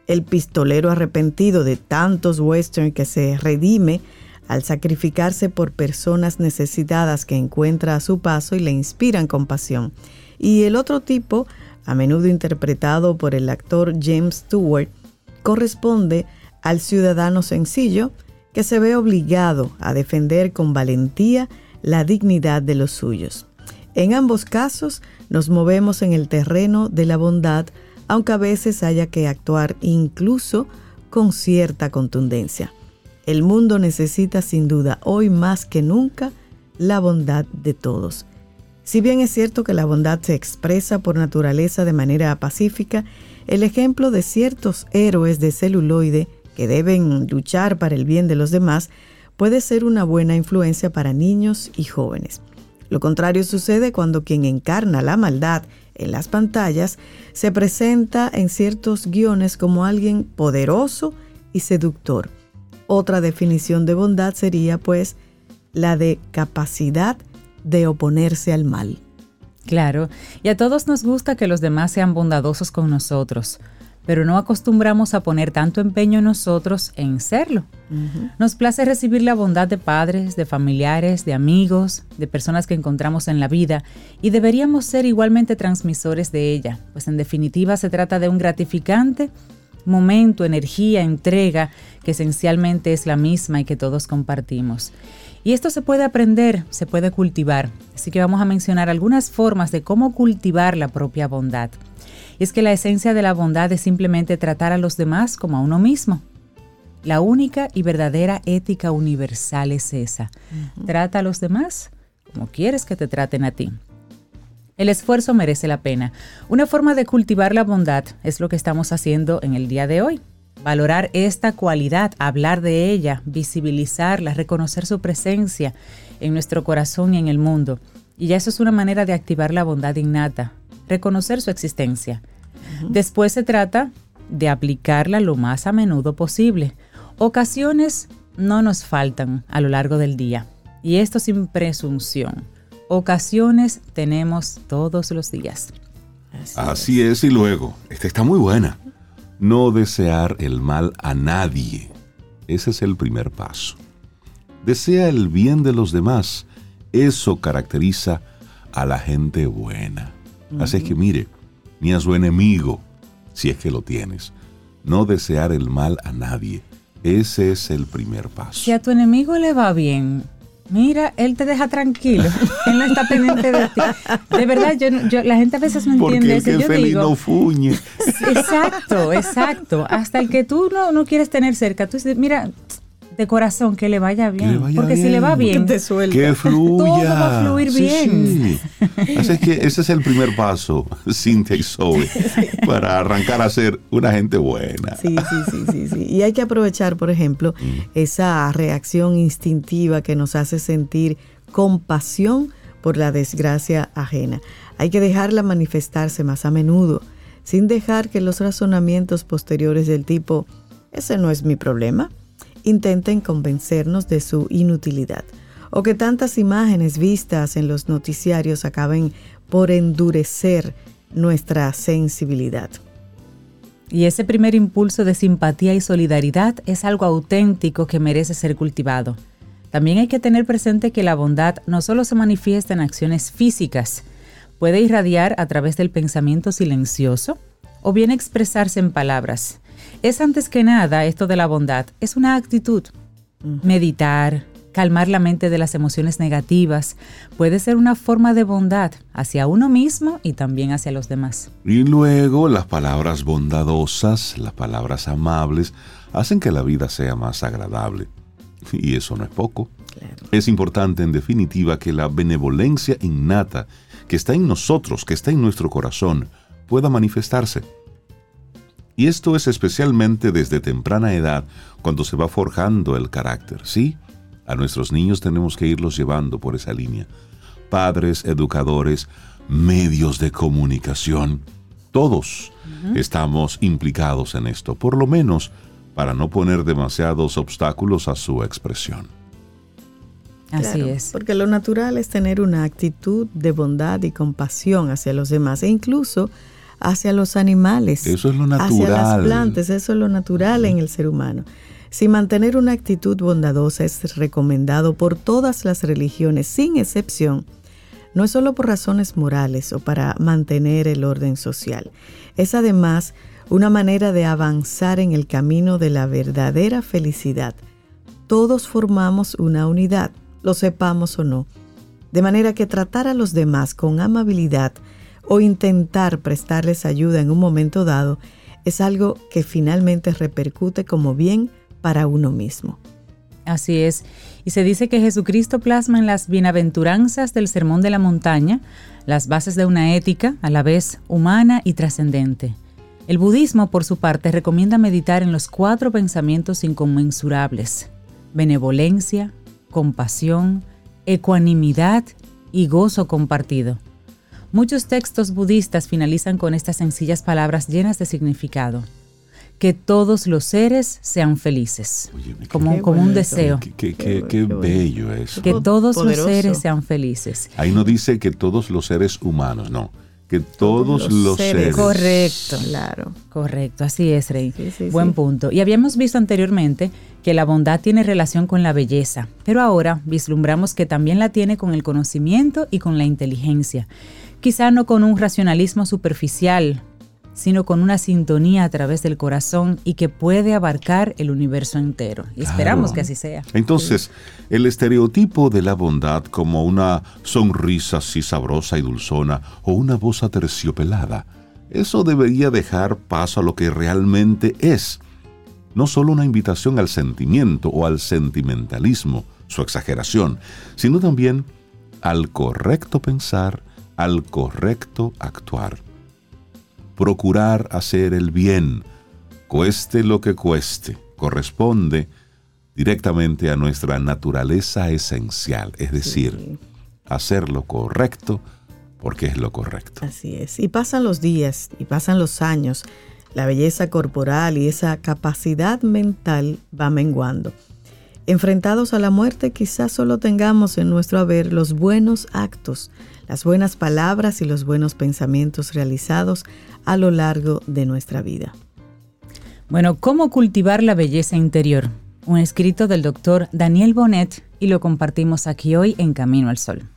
El pistolero arrepentido de tantos western que se redime al sacrificarse por personas necesitadas que encuentra a su paso y le inspiran compasión. Y el otro tipo, a menudo interpretado por el actor James Stewart, corresponde al ciudadano sencillo que se ve obligado a defender con valentía la dignidad de los suyos. En ambos casos nos movemos en el terreno de la bondad, aunque a veces haya que actuar incluso con cierta contundencia. El mundo necesita sin duda hoy más que nunca la bondad de todos. Si bien es cierto que la bondad se expresa por naturaleza de manera pacífica, el ejemplo de ciertos héroes de celuloide que deben luchar para el bien de los demás puede ser una buena influencia para niños y jóvenes. Lo contrario sucede cuando quien encarna la maldad en las pantallas se presenta en ciertos guiones como alguien poderoso y seductor otra definición de bondad sería pues la de capacidad de oponerse al mal. Claro, y a todos nos gusta que los demás sean bondadosos con nosotros, pero no acostumbramos a poner tanto empeño nosotros en serlo. Nos place recibir la bondad de padres, de familiares, de amigos, de personas que encontramos en la vida, y deberíamos ser igualmente transmisores de ella, pues en definitiva se trata de un gratificante momento, energía, entrega, que esencialmente es la misma y que todos compartimos. Y esto se puede aprender, se puede cultivar. Así que vamos a mencionar algunas formas de cómo cultivar la propia bondad. Y es que la esencia de la bondad es simplemente tratar a los demás como a uno mismo. La única y verdadera ética universal es esa. Trata a los demás como quieres que te traten a ti. El esfuerzo merece la pena. Una forma de cultivar la bondad es lo que estamos haciendo en el día de hoy. Valorar esta cualidad, hablar de ella, visibilizarla, reconocer su presencia en nuestro corazón y en el mundo. Y ya eso es una manera de activar la bondad innata, reconocer su existencia. Después se trata de aplicarla lo más a menudo posible. Ocasiones no nos faltan a lo largo del día, y esto sin presunción ocasiones tenemos todos los días. Así, es. y luego, esta está muy buena. No desear el mal a nadie. Ese es el primer paso. Desea el bien de los demás. Eso caracteriza a la gente buena. Así es que mire, ni a su enemigo, si es que lo tienes. No desear el mal a nadie. Ese es el primer paso. Si a tu enemigo le va bien, Mira, él te deja tranquilo. él no está pendiente de ti. De verdad, yo, la gente a veces no entiende eso. yo feliz no fuñe. Exacto, exacto. Hasta el que tú no, no quieres tener cerca. Tú dices, mira, de corazón, que le vaya bien. porque si le va bien, que fluya. Todo va a fluir bien. Así que ese es el primer paso, Cintia y Zoe, para arrancar a ser una gente buena. Sí, sí, sí, sí, Y hay que aprovechar, por ejemplo, mm. esa reacción instintiva que nos hace sentir compasión por la desgracia ajena. Hay que dejarla manifestarse más a menudo, sin dejar que los razonamientos posteriores del tipo, ese no es mi problema, intenten convencernos de su inutilidad o que tantas imágenes vistas en los noticiarios acaben por endurecer nuestra sensibilidad. Y ese primer impulso de simpatía y solidaridad es algo auténtico que merece ser cultivado. También hay que tener presente que la bondad no solo se manifiesta en acciones físicas, puede irradiar a través del pensamiento silencioso o bien expresarse en palabras. Es antes que nada esto de la bondad, es una actitud. Meditar, calmar la mente de las emociones negativas, puede ser una forma de bondad hacia uno mismo y también hacia los demás. Y luego las palabras bondadosas, las palabras amables, hacen que la vida sea más agradable. Y eso no es poco. Es importante en definitiva que la benevolencia innata que está en nosotros, que está en nuestro corazón, pueda manifestarse. Y esto es especialmente desde temprana edad, cuando se va forjando el carácter, ¿sí? A nuestros niños tenemos que irlos llevando por esa línea. Padres, educadores, medios de comunicación, todos estamos implicados en esto, por lo menos para no poner demasiados obstáculos a su expresión. Así Claro, es. Porque lo natural es tener una actitud de bondad y compasión hacia los demás e incluso hacia los animales. Eso es lo Hacia natural. las plantas, eso es lo natural en el ser humano. Si mantener una actitud bondadosa es recomendado por todas las religiones, sin excepción, no es solo por razones morales o para mantener el orden social. Es además una manera de avanzar en el camino de la verdadera felicidad. Todos formamos una unidad, lo sepamos o no. De manera que tratar a los demás con amabilidad o intentar prestarles ayuda en un momento dado es algo que finalmente repercute como bien para uno mismo. Así es. Y se dice que Jesucristo plasma en las bienaventuranzas del Sermón de la Montaña las bases de una ética a la vez humana y trascendente. El budismo, por su parte, recomienda meditar en los cuatro pensamientos inconmensurables. Benevolencia, compasión, ecuanimidad y gozo compartido. Muchos textos budistas finalizan con estas sencillas palabras llenas de significado. Que todos los seres sean felices. Qué- como, Qué como un deseo. Qué, qué- Qué qué- bu- qué qué bonito. bello eso. Que todos Poderoso. los seres sean felices. Ahí no dice que todos los seres humanos, no. Que todos, los los, seres. seres. Correcto. Claro. Correcto, así es, Rey. Sí, sí, Buen sí. punto. Y habíamos visto anteriormente que la bondad tiene relación con la belleza, pero ahora vislumbramos que también la tiene con el conocimiento y con la inteligencia. Quizá no con un racionalismo superficial, sino con una sintonía a través del corazón y que puede abarcar el universo entero. Y esperamos que así sea. Entonces, el estereotipo de la bondad como una sonrisa así sabrosa y dulzona o una voz aterciopelada, eso debería dejar paso a lo que realmente es. No solo una invitación al sentimiento o al sentimentalismo, su exageración, sino también al correcto pensar, al correcto actuar. Procurar hacer el bien, cueste lo que cueste, corresponde directamente a nuestra naturaleza esencial, es decir, hacer lo correcto porque es lo correcto. Así es. Y pasan los días y pasan los años. La belleza corporal y esa capacidad mental va menguando. Enfrentados a la muerte, quizás solo tengamos en nuestro haber los buenos actos, las buenas palabras y los buenos pensamientos realizados a lo largo de nuestra vida. Bueno, ¿cómo cultivar la belleza interior? Un escrito del doctor Daniel Bonet y lo compartimos aquí hoy en Camino al Sol.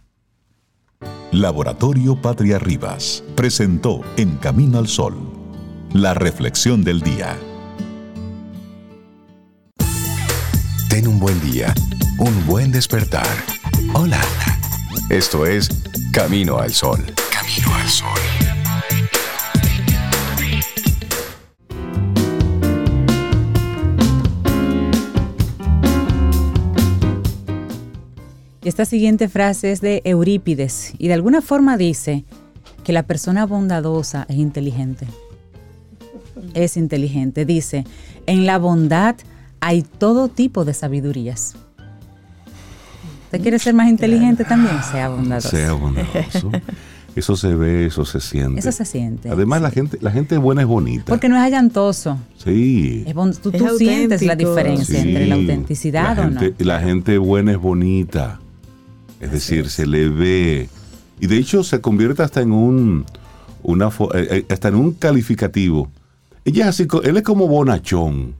Laboratorio Patria Rivas presentó En Camino al Sol, la reflexión del día. Ten un buen día, un buen despertar. Hola. Esto es Camino al Sol. Camino al Sol. Esta siguiente frase es de Eurípides y de alguna forma dice que la persona bondadosa es inteligente. Es inteligente. Dice, en la bondad hay todo tipo de sabidurías. ¿Usted quiere ser más inteligente también? Sea bondadoso. Sea bondadoso. Eso se ve, eso se siente. Eso se siente. Además, la gente, la gente buena es bonita. Porque no es allantoso. sí. Es bon- tú Es tú sientes la diferencia Sí. entre la autenticidad la o no. gente, La gente buena es bonita. Es decir, se le ve. Y de hecho se convierte hasta en un una eh, eh, hasta en un calificativo. Ella es así, él es como bonachón.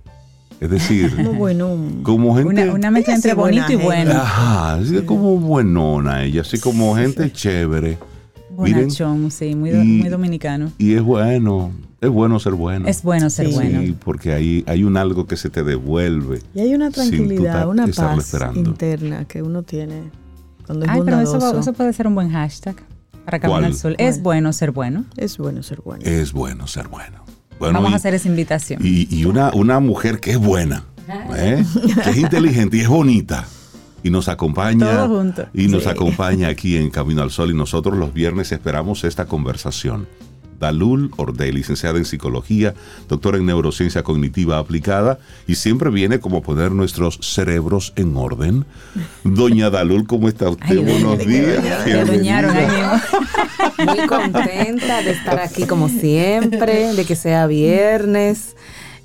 Es decir, Como bueno. como gente. Una, una mezcla entre buena bonito y bueno. Ajá, así es como buenona ella, así como gente chévere. Miren, Bonachón, sí, muy, do- y- muy dominicano. y es bueno, es bueno ser bueno. Es bueno ser Sí. bueno. Sí, porque ahí hay un algo que se te devuelve. Y hay una tranquilidad, una paz esperando. interna que uno tiene cuando es Ay, pero eso, eso puede ser un buen hashtag para Camino ¿Cuál? al Sol. ¿Cuál? Es bueno ser bueno. Es bueno ser bueno. Es bueno ser bueno. Bueno, Vamos y- a hacer esa invitación. Y, y una, una mujer que es buena, ¿eh? que es inteligente y es bonita. Y nos acompaña. Y nos Sí. acompaña aquí en Camino al Sol. Y nosotros los viernes esperamos esta conversación. Dalul Ordey, licenciada en psicología, doctora en neurociencia cognitiva aplicada y siempre viene como poner nuestros cerebros en orden. Doña Dalul, ¿cómo está usted? Ay, Buenos días. Doñaron mismo. Muy contenta de estar aquí como siempre, de que sea viernes.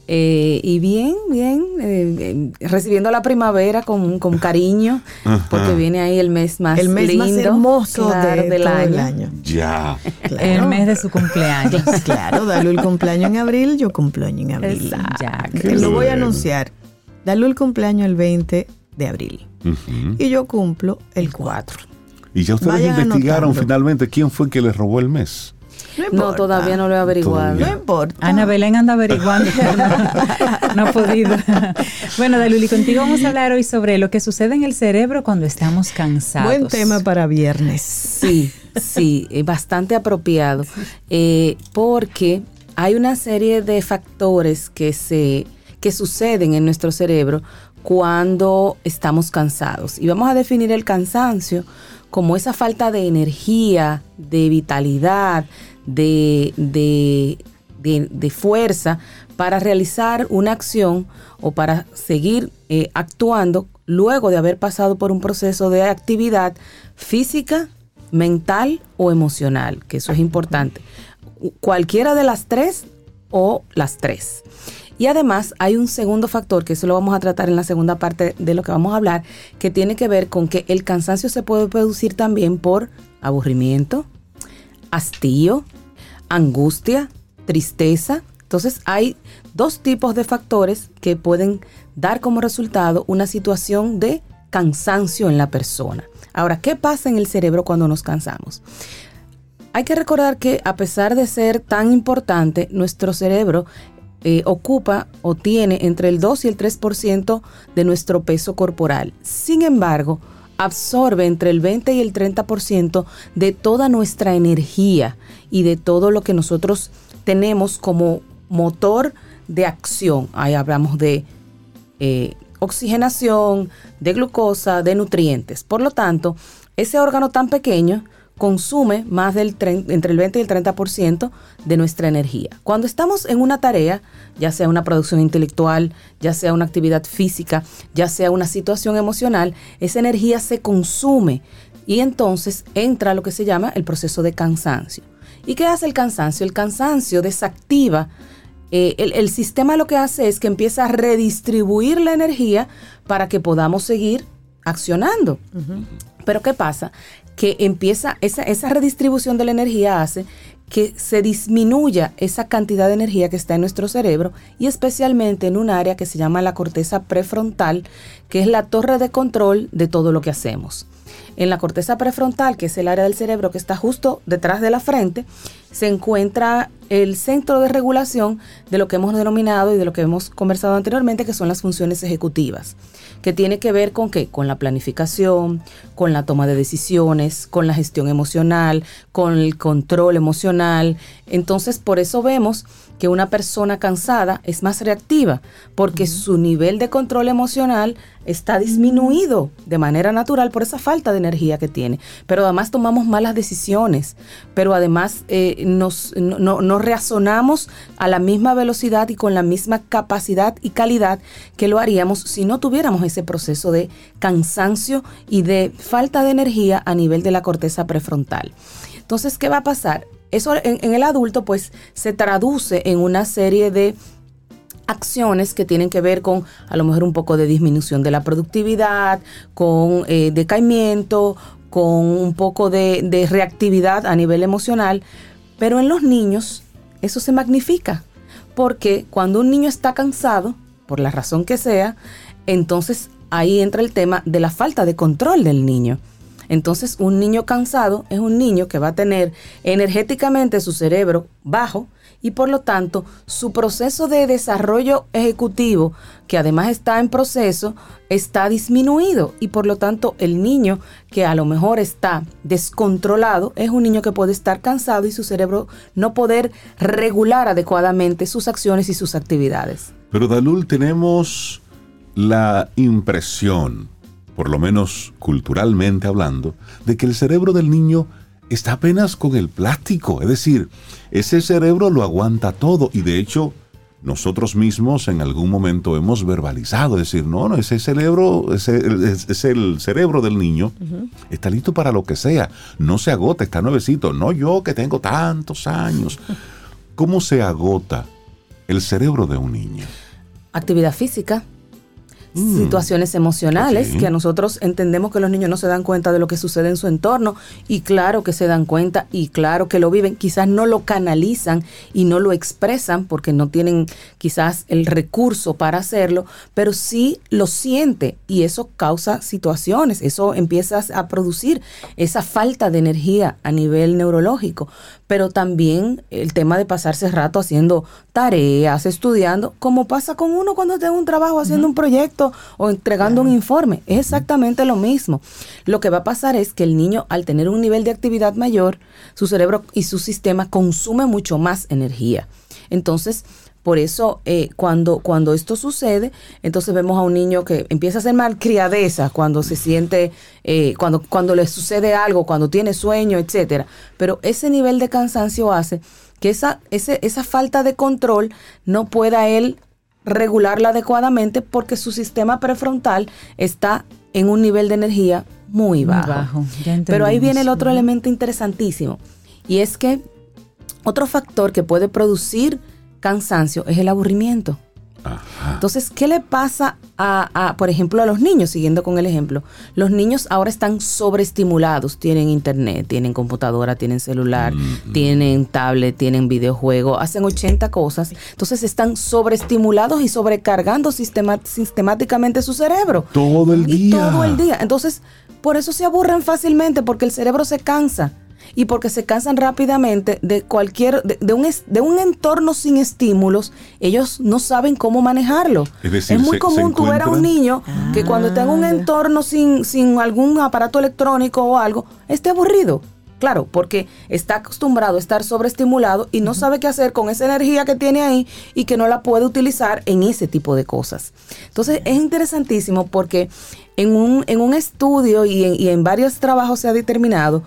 Eh, y bien, bien, eh, eh, recibiendo la primavera con, con cariño, porque viene ahí el mes más el mes lindo más hermoso claro, de del todo año. el año. Ya. El mes de su cumpleaños. Claro, Dalul cumpleaños en abril, yo cumpleaños en abril. Ya, Qué Lo voy a anunciar. Dalul cumpleaños el 20 de abril y yo cumplo el 4. Y ya ustedes Vayan investigaron anotando. finalmente quién fue que les robó el mes. No, todavía no lo he averiguado. Todavía. No importa. Ana Belén anda averiguando, no ha podido. Bueno, Daluli, contigo vamos a hablar hoy sobre lo que sucede en el cerebro cuando estamos cansados. Buen tema para viernes. Sí, sí, eh, bastante apropiado, eh, porque hay una serie de factores que se que suceden en nuestro cerebro cuando estamos cansados. Y vamos a definir el cansancio como esa falta de energía, de vitalidad, de, de, de- fuerza para realizar una acción o para seguir eh, actuando luego de haber pasado por un proceso de actividad física, mental o emocional, que eso es importante. Cualquiera de las tres o las tres. Y además hay un segundo factor, que eso lo vamos a tratar en la segunda parte de lo que vamos a hablar, que tiene que ver con que el cansancio se puede producir también por aburrimiento, hastío, angustia, tristeza. Entonces hay dos tipos de factores que pueden dar como resultado una situación de cansancio en la persona. Ahora, ¿qué pasa en el cerebro cuando nos cansamos? Hay que recordar que a pesar de ser tan importante, nuestro cerebro eh, ocupa o tiene entre el 2 y el 3% de nuestro peso corporal. Sin embargo, absorbe entre el 20 y el 30% de toda nuestra energía y de todo lo que nosotros tenemos como motor de acción. Ahí hablamos de eh, oxigenación, de glucosa, de nutrientes. Por lo tanto, ese órgano tan pequeño consume más del entre el 20 y el 30% de nuestra energía. Cuando estamos en una tarea, ya sea una producción intelectual, ya sea una actividad física, ya sea una situación emocional, esa energía se consume y entonces entra lo que se llama el proceso de cansancio. ¿Y qué hace el cansancio? El cansancio desactiva eh, el, el sistema lo que hace es que empieza a redistribuir la energía para que podamos seguir accionando. Pero ¿qué pasa? Que empieza, esa, esa redistribución de la energía hace que se disminuya esa cantidad de energía que está en nuestro cerebro y especialmente en un área que se llama la corteza prefrontal, que es la torre de control de todo lo que hacemos. En la corteza prefrontal, que es el área del cerebro que está justo detrás de la frente, se encuentra el centro de regulación de lo que hemos denominado y de lo que hemos conversado anteriormente, que son las funciones ejecutivas, que tiene que ver con qué? Con la planificación, con la toma de decisiones, con la gestión emocional, con el control emocional. Entonces, por eso vemos que una persona cansada es más reactiva, porque su nivel de control emocional está disminuido de manera natural por esa falta de energía que tiene. Pero además tomamos malas decisiones, pero además eh, nos, no, no- no reaccionamos a la misma velocidad y con la misma capacidad y calidad que lo haríamos si no tuviéramos ese proceso de cansancio y de falta de energía a nivel de la corteza prefrontal. Entonces, ¿qué va a pasar? Eso en, el adulto pues se traduce en una serie de acciones que tienen que ver con a lo mejor un poco de disminución de la productividad, con eh, decaimiento, con un poco de reactividad a nivel emocional, pero en los niños eso se magnifica, porque cuando un niño está cansado, por la razón que sea, entonces ahí entra el tema de la falta de control del niño. Entonces, un niño cansado es un niño que va a tener energéticamente su cerebro bajo y por lo tanto su proceso de desarrollo ejecutivo, que además está en proceso, está disminuido y por lo tanto el niño que a lo mejor está descontrolado es un niño que puede estar cansado y su cerebro no poder regular adecuadamente sus acciones y sus actividades. Pero Dalul, tenemos la impresión, por lo menos culturalmente hablando, de que el cerebro del niño está apenas con el plástico. Es decir, ese cerebro lo aguanta todo y de hecho nosotros mismos en algún momento hemos verbalizado, es decir, no, no, ese cerebro, ese, es, es el cerebro del niño, está listo para lo que sea, no se agota, está nuevecito, no yo que tengo tantos años. ¿Cómo se agota el cerebro de un niño? Actividad física, Mm. situaciones emocionales que nosotros entendemos que los niños no se dan cuenta de lo que sucede en su entorno y claro que se dan cuenta y claro que lo viven, quizás no lo canalizan y no lo expresan porque no tienen quizás el recurso para hacerlo, pero sí lo siente y eso causa situaciones, eso empieza a producir esa falta de energía a nivel neurológico, pero también el tema de pasarse rato haciendo tareas, estudiando, como pasa con uno cuando está en un trabajo haciendo un proyecto o entregando un informe. Es exactamente lo mismo. Lo que va a pasar es que el niño, al tener un nivel de actividad mayor, su cerebro y su sistema consume mucho más energía. Entonces, por eso, eh, cuando, cuando esto sucede, entonces vemos a un niño que empieza a ser malcriadeza cuando se siente, eh, cuando, cuando le sucede algo, cuando tiene sueño, etcétera. Pero ese nivel de cansancio hace que esa, ese, esa falta de control no pueda él regularla adecuadamente porque su sistema prefrontal está en un nivel de energía muy Muy bajo. bajo, ya Pero ahí viene el otro elemento interesantísimo y es que otro factor que puede producir cansancio es el aburrimiento. Ajá. Entonces, ¿qué le pasa a, a, por ejemplo, a los niños? Siguiendo con el ejemplo, los niños ahora están sobreestimulados. Tienen internet, tienen computadora, tienen celular, tienen tablet, tienen videojuego, hacen 80 cosas. Entonces, están sobreestimulados y sobrecargando sistema- sistemáticamente su cerebro. Todo el Y día. todo el día. Entonces, por eso se aburren fácilmente, porque el cerebro se cansa. Y porque se cansan rápidamente de cualquier, de, de un, es- de un entorno sin estímulos, ellos no saben cómo manejarlo. Es decir, muy se- común tú ver a un niño que cuando está en un entorno sin, sin algún aparato electrónico o algo, esté aburrido. Claro, porque está acostumbrado a estar sobreestimulado y no sabe qué hacer con esa energía que tiene ahí y que no la puede utilizar en ese tipo de cosas. Entonces es interesantísimo porque en un, en un estudio y en, y en varios trabajos se ha determinado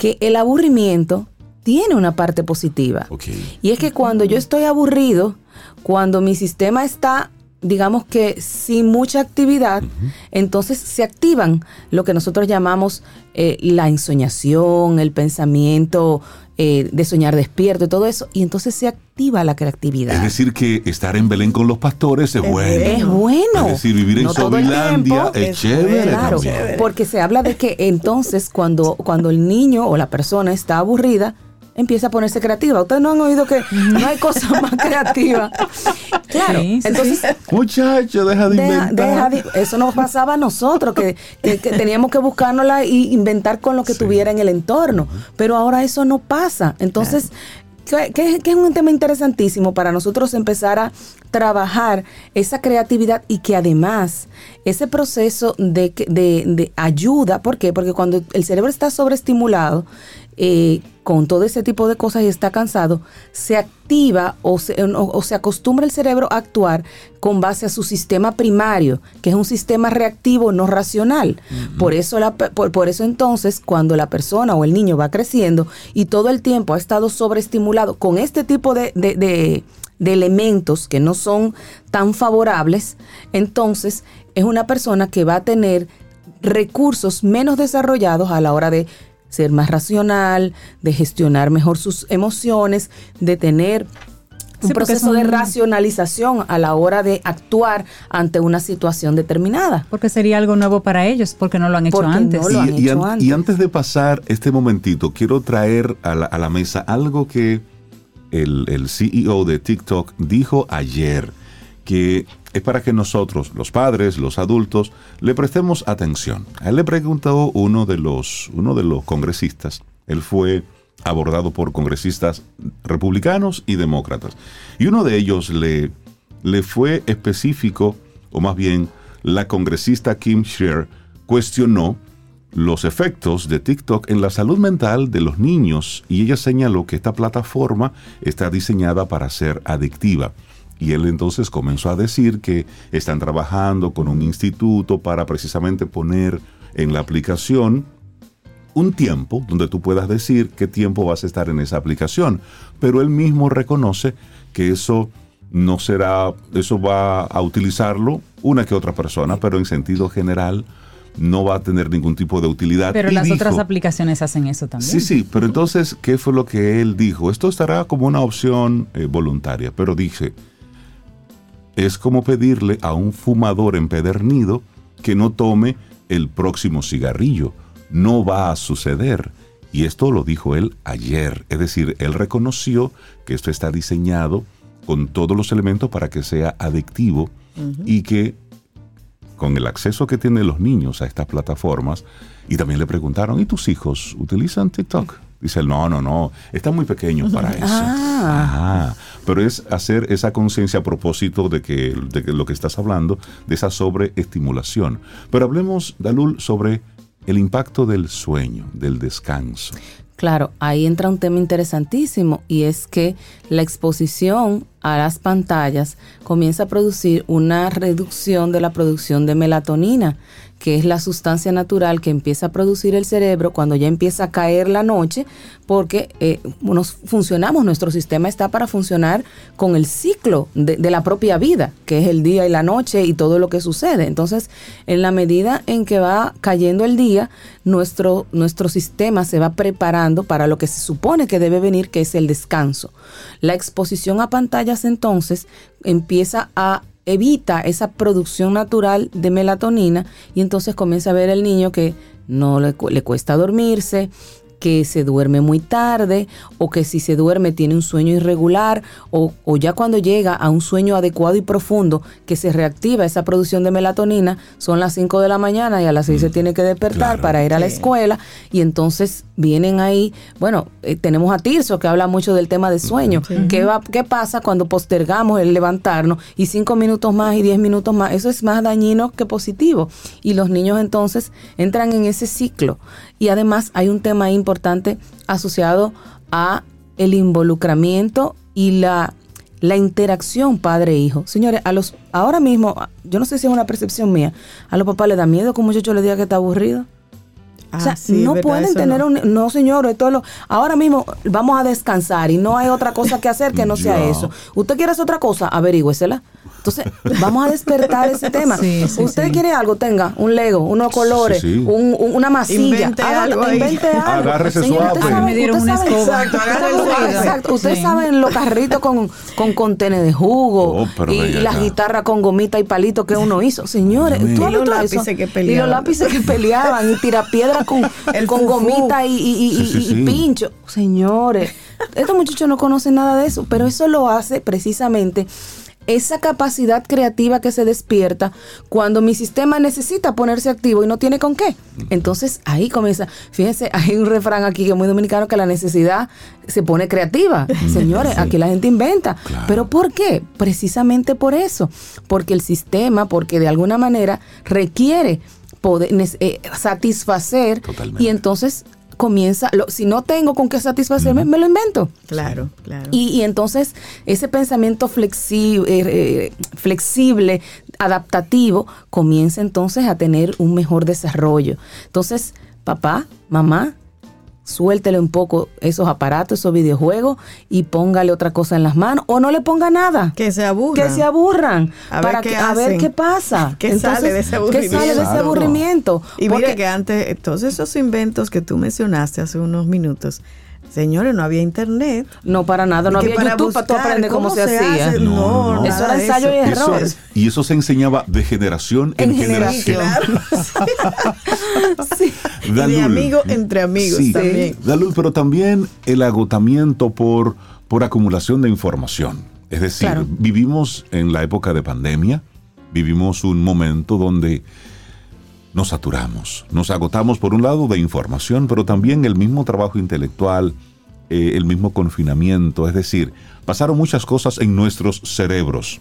que el aburrimiento tiene una parte positiva. Y es que cuando yo estoy aburrido, cuando mi sistema está, digamos que sin mucha actividad, entonces se activan lo que nosotros llamamos eh, la ensoñación, el pensamiento eh, de soñar despierto y todo eso, y entonces se activa la creatividad. Es decir, que estar en Belén con los pastores es bueno. Es bueno. Es decir, vivir en No Sobilandia es, es chévere. Claro, también. porque se habla de que entonces cuando, cuando el niño o la persona está aburrida, empieza a ponerse creativa. Ustedes no han oído que no hay cosa más creativa. Claro, Sí, sí, entonces Muchacho, deja de deja- inventar. deja de- eso nos pasaba a nosotros, que, que- que teníamos que buscárnosla y inventar con lo que tuviera en el entorno. Pero ahora eso no pasa. Entonces, que, que- que es un tema interesantísimo para nosotros empezar a trabajar esa creatividad y que además ese proceso de, que- de, de ayuda, ¿por qué? Porque cuando el cerebro está sobreestimulado, eh, con todo ese tipo de cosas y está cansado, se activa o se, o- o se acostumbra el cerebro a actuar con base a su sistema primario, que es un sistema reactivo no racional. Por eso la por, por eso entonces cuando la persona o el niño va creciendo y todo el tiempo ha estado sobreestimulado con este tipo de, de- de- de elementos que no son tan favorables, entonces es una persona que va a tener recursos menos desarrollados a la hora de ser más racional, de gestionar mejor sus emociones, de tener un Sí, proceso de racionalización a la hora de actuar ante una situación determinada. Porque sería algo nuevo para ellos, porque no lo han hecho Porque antes. no lo han y, y hecho an- antes. y antes de pasar este momentito, quiero traer a la, a la mesa algo que el, el CEO de TikTok dijo ayer, que es para que nosotros, los padres, los adultos, le prestemos atención. A él le preguntó uno de los, uno de los congresistas, él fue abordado por congresistas republicanos y demócratas, y uno de ellos le, le fue específico, o más bien la congresista Kim Scher cuestionó los efectos de TikTok en la salud mental de los niños y ella señaló que esta plataforma está diseñada para ser adictiva. Y él entonces comenzó a decir que están trabajando con un instituto para precisamente poner en la aplicación un tiempo donde tú puedas decir qué tiempo vas a estar en esa aplicación, pero él mismo reconoce que eso no será, eso va a utilizarlo una que otra persona, pero en sentido general no va a tener ningún tipo de utilidad. Pero Y las dijo- otras aplicaciones hacen eso también. Sí, sí, pero entonces, ¿qué fue lo que él dijo? Esto estará como una opción eh, voluntaria, pero dije, es como pedirle a un fumador empedernido que no tome el próximo cigarrillo. No va a suceder. Y esto lo dijo él ayer. Es decir, él reconoció que esto está diseñado con todos los elementos para que sea adictivo y que con el acceso que tienen los niños a estas plataformas, y también le preguntaron, ¿y tus hijos utilizan TikTok? Dice no, no, no, están muy pequeños para eso. Ah. Ajá. Pero es hacer esa conciencia a propósito de que, de lo que estás hablando, de esa sobreestimulación. Pero hablemos, Dalul, sobre el impacto del sueño, del descanso. Claro, ahí entra un tema interesantísimo y es que la exposición a las pantallas comienza a producir una reducción de la producción de melatonina, que es la sustancia natural que empieza a producir el cerebro cuando ya empieza a caer la noche, porque eh, nos funcionamos, nuestro sistema está para funcionar con el ciclo de, de la propia vida, que es el día y la noche y todo lo que sucede. Entonces, en la medida en que va cayendo el día, nuestro, nuestro sistema se va preparando para lo que se supone que debe venir, que es el descanso. La exposición a pantallas entonces empieza a evita esa producción natural de melatonina y entonces comienza a ver el niño que no le, cu- le cuesta dormirse, que se duerme muy tarde o que si se duerme tiene un sueño irregular o, o ya cuando llega a un sueño adecuado y profundo que se reactiva esa producción de melatonina, son las 5 de la mañana y a las 6 se tiene que despertar Claro. para ir a la escuela y entonces vienen ahí, bueno, eh, tenemos a Tirso que habla mucho del tema de sueño. ¿Qué, va, ¿Qué pasa cuando postergamos el levantarnos y cinco minutos más y 10 minutos más? Eso es más dañino que positivo. Y los niños entonces entran en ese ciclo. Y además hay un tema importante asociado a el involucramiento y la la interacción padre-hijo. Señores, a los ahora mismo, yo no sé si es una percepción mía, a los papás les da miedo que un muchacho le diga que está aburrido. O sea, sí, no pueden tener no. un... No, señor, esto es lo... Ahora mismo vamos a descansar y no hay otra cosa que hacer que no sea eso. ¿Usted quiere hacer otra cosa? Averígüesela. Entonces, vamos a despertar ese tema. Sí, sí, Usted quiere algo, tenga un Lego, unos colores, un- un- una masilla. Invente Hágalo, algo ahí. invente algo. Agárrese Señor, usted suave. sabe- Me dieron usted una sabe- escoba. Exacto. Ustedes saben los carritos con, con contenes de jugo Oh, y, y las guitarras con gomita y palito que uno hizo. Señores. ¿tú Y los lápices que Y peleaban. los lápices que peleaban y tirapiedras con, El con gomita y, y- y- Sí, sí, y- y sí. pincho. Señores, estos muchachos no conocen nada de eso, pero eso lo hace precisamente esa capacidad creativa que se despierta cuando mi sistema necesita ponerse activo y no tiene con qué. Entonces ahí comienza. Fíjense, hay un refrán aquí que es muy dominicano que la necesidad se pone creativa. Señores, aquí la gente inventa. Claro. Pero ¿por qué? Precisamente por eso. Porque el sistema, porque de alguna manera requiere poder eh, satisfacer Totalmente. y entonces comienza, lo- si no tengo con qué satisfacerme, me lo invento. Claro, claro. Y, y entonces ese pensamiento flexi- eh, eh, flexible, adaptativo, comienza entonces a tener un mejor desarrollo. Entonces, papá, mamá, suéltele un poco esos aparatos, esos videojuegos y póngale otra cosa en las manos o no le ponga nada. que se aburra. Que se aburran. A ver para qué que, a ver qué pasa. ¿Qué sale de ese ¿Qué aburrimiento? sale de ese aburrimiento? Y Porque- mire que antes, todos esos inventos que tú mencionaste hace unos minutos, señores, no había internet. no, para nada. No había para YouTube para tú aprender cómo, se, hacía. hace, No, No, no. Eso era ensayo y Eso- error. y eso se enseñaba de generación en, En generación. generación. Sí. Y de amigo entre amigos Sí, también. Dalul, pero también el agotamiento por, por acumulación de información. Es decir, Claro. vivimos en la época de pandemia, vivimos un momento donde nos saturamos, nos agotamos por un lado de información, pero también el mismo trabajo intelectual, eh, el mismo confinamiento, es decir, pasaron muchas cosas en nuestros cerebros.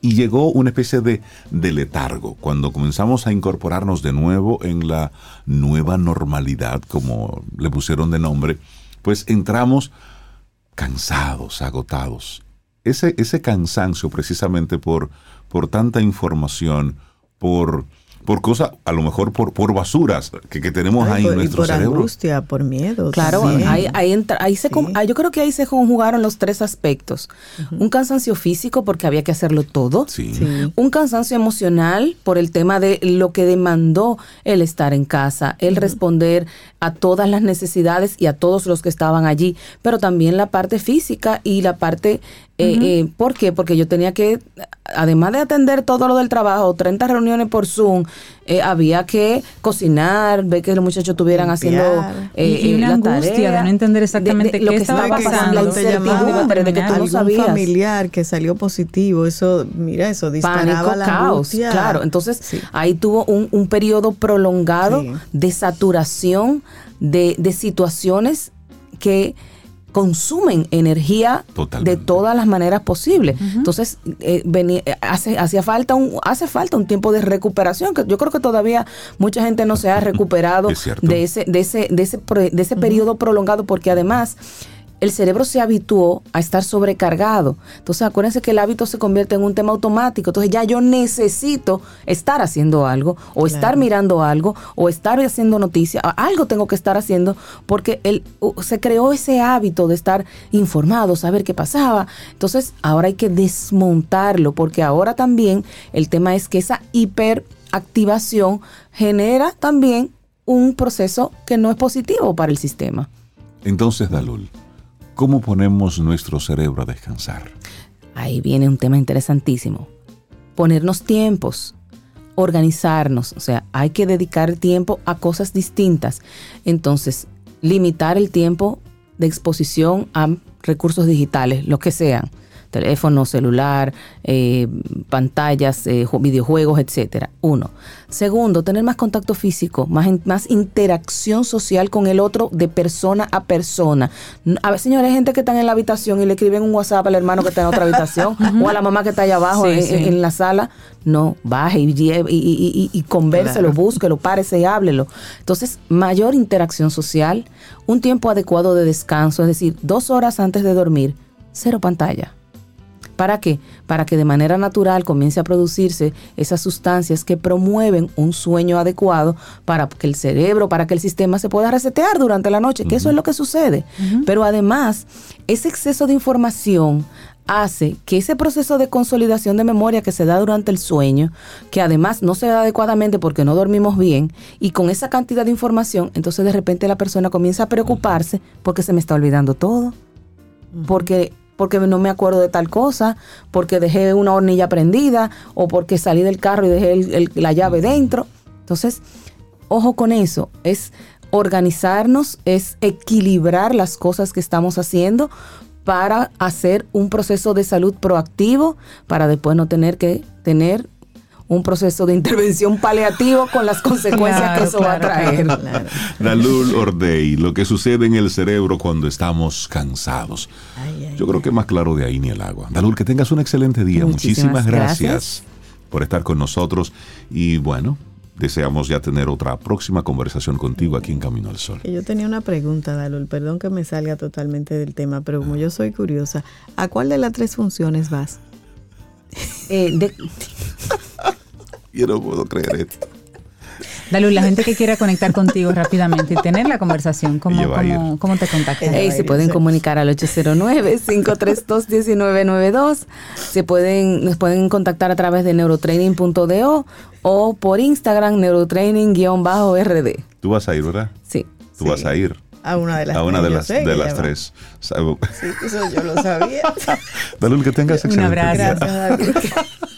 Y llegó una especie de, letargo cuando comenzamos a incorporarnos de nuevo en la nueva normalidad, como le pusieron de nombre, pues entramos cansados, agotados. Ese, ese cansancio precisamente por, por tanta información, por, por cosas, a lo mejor por, por basuras que, que tenemos Ay, ahí por- en y nuestro por cerebro. angustia, por miedo. Claro, ahí, ahí entra- ahí se, Sí. ah, yo creo que ahí se conjugaron los tres aspectos. Un cansancio físico porque había que hacerlo todo. Sí. Sí. Un cansancio emocional por el tema de lo que demandó el estar en casa, el responder a todas las necesidades y a todos los que estaban allí, pero también la parte física y la parte... Eh, eh, ¿Por qué? Porque yo tenía que, además de atender todo lo del trabajo, 30 reuniones por Zoom, eh, había que cocinar, ver que los muchachos estuvieran haciendo eh, Y- y eh, una la angustia tarea, de no entender exactamente lo qué que estaba pasando, la pasando. te llamaba incertidumbre de que tú no sabías. familiar que salió positivo, eso, mira, eso disparaba pánico, la caos, angustia. claro. Entonces Sí. ahí tuvo un, un periodo prolongado Sí. de saturación de, de situaciones que consumen energía Totalmente. de todas las maneras posibles. Entonces, eh, venía- eh, hace, hacía falta un, hace falta un tiempo de recuperación, que yo creo que todavía mucha gente no se ha recuperado Es de ese, de ese, de ese, de ese periodo prolongado, porque además el cerebro se habituó a estar sobrecargado. Entonces, acuérdense que el hábito se convierte en un tema automático. Entonces, ya yo necesito estar haciendo algo, o estar mirando algo, o estar haciendo noticia. a- Algo tengo que estar haciendo porque el, se creó ese hábito de estar informado, saber qué pasaba. Entonces, ahora hay que desmontarlo, porque ahora también el tema es que esa hiperactivación genera también un proceso que no es positivo para el sistema. Entonces, Dalul, ¿cómo ponemos nuestro cerebro a descansar? Ahí viene un tema interesantísimo. Ponernos tiempos, organizarnos, o sea, hay que dedicar tiempo a cosas distintas. Entonces, limitar el tiempo de exposición a recursos digitales, lo que sean, teléfono, celular, eh, pantallas, eh, ju- videojuegos, etcétera. Uno. Segundo, tener más contacto físico, más, más interacción social con el otro de persona a persona. A ver, señores, hay gente que está en la habitación y le escriben un WhatsApp al hermano que está en otra habitación o a la mamá que está allá abajo Sí, en, sí. en- en la sala. No, baje y, y, y, y convérselo, Claro. búsquelo, párese y háblelo. Entonces, mayor interacción social, un tiempo adecuado de descanso, es decir, dos horas antes de dormir, cero pantalla. ¿Para qué? Para que de manera natural comience a producirse esas sustancias que promueven un sueño adecuado para que el cerebro, para que el sistema se pueda resetear durante la noche, que eso es lo que sucede. Pero además, ese exceso de información hace que ese proceso de consolidación de memoria que se da durante el sueño, que además no se da adecuadamente porque no dormimos bien, y con esa cantidad de información, entonces de repente la persona comienza a preocuparse porque se me está olvidando todo. Porque porque no me acuerdo de tal cosa, porque dejé una hornilla prendida o porque salí del carro y dejé la llave dentro. Entonces, ojo con eso, es organizarnos, es equilibrar las cosas que estamos haciendo para hacer un proceso de salud proactivo, para después no tener que tener un proceso de intervención paliativo con las consecuencias Claro, que eso va a traer. Claro. Dalul Ordey, lo que sucede en el cerebro cuando estamos cansados. Ay, ay, Yo creo que más claro de ahí ni el agua. Dalul, que tengas un excelente día. Muchísimas Muchísimas gracias, gracias. por estar con nosotros. Y bueno, deseamos ya tener otra próxima conversación contigo aquí en Camino al Sol. Yo tenía una pregunta, Dalul, perdón que me salga totalmente del tema, pero como yo soy curiosa, ¿a cuál de las tres funciones vas? Eh, de- Yo no puedo creer esto. Dalul, la gente que quiera conectar contigo rápidamente y tener la conversación, ¿cómo, cómo, cómo te contactan? Ella Ey, va a se pueden comunicar al 809-532-1992. Se pueden, nos pueden contactar a través de neurotraining.do o por Instagram neurotraining-rd. Tú vas a ir, ¿verdad? Sí. Tú Sí. vas a ir A una de las a una de las, sé de las tres. Sí, eso yo lo sabía. Dalul, que tengas Un excelente abrazo. día. Gracias, Dalul.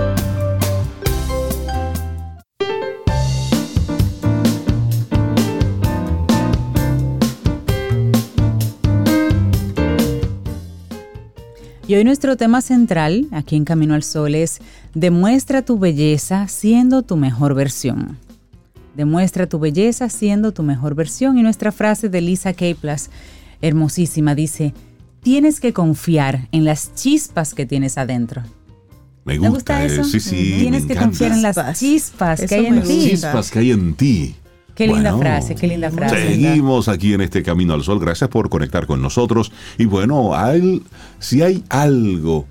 Y hoy nuestro tema central, aquí en Camino al Sol, es Demuestra tu belleza siendo tu mejor versión. Demuestra tu belleza siendo tu mejor versión. Y nuestra frase de Lisa Kaplas, hermosísima, dice, tienes que confiar en las chispas que tienes adentro. Me ¿Te gusta, gusta eso? Sí, sí. Tienes me que encanta. confiar en las Chispas. chispas que hay en ti. gusta. Chispas que hay en ti. Qué linda frase, qué linda frase. Seguimos aquí en este Camino al Sol. Gracias por conectar con nosotros. Y bueno, hay- si hay algo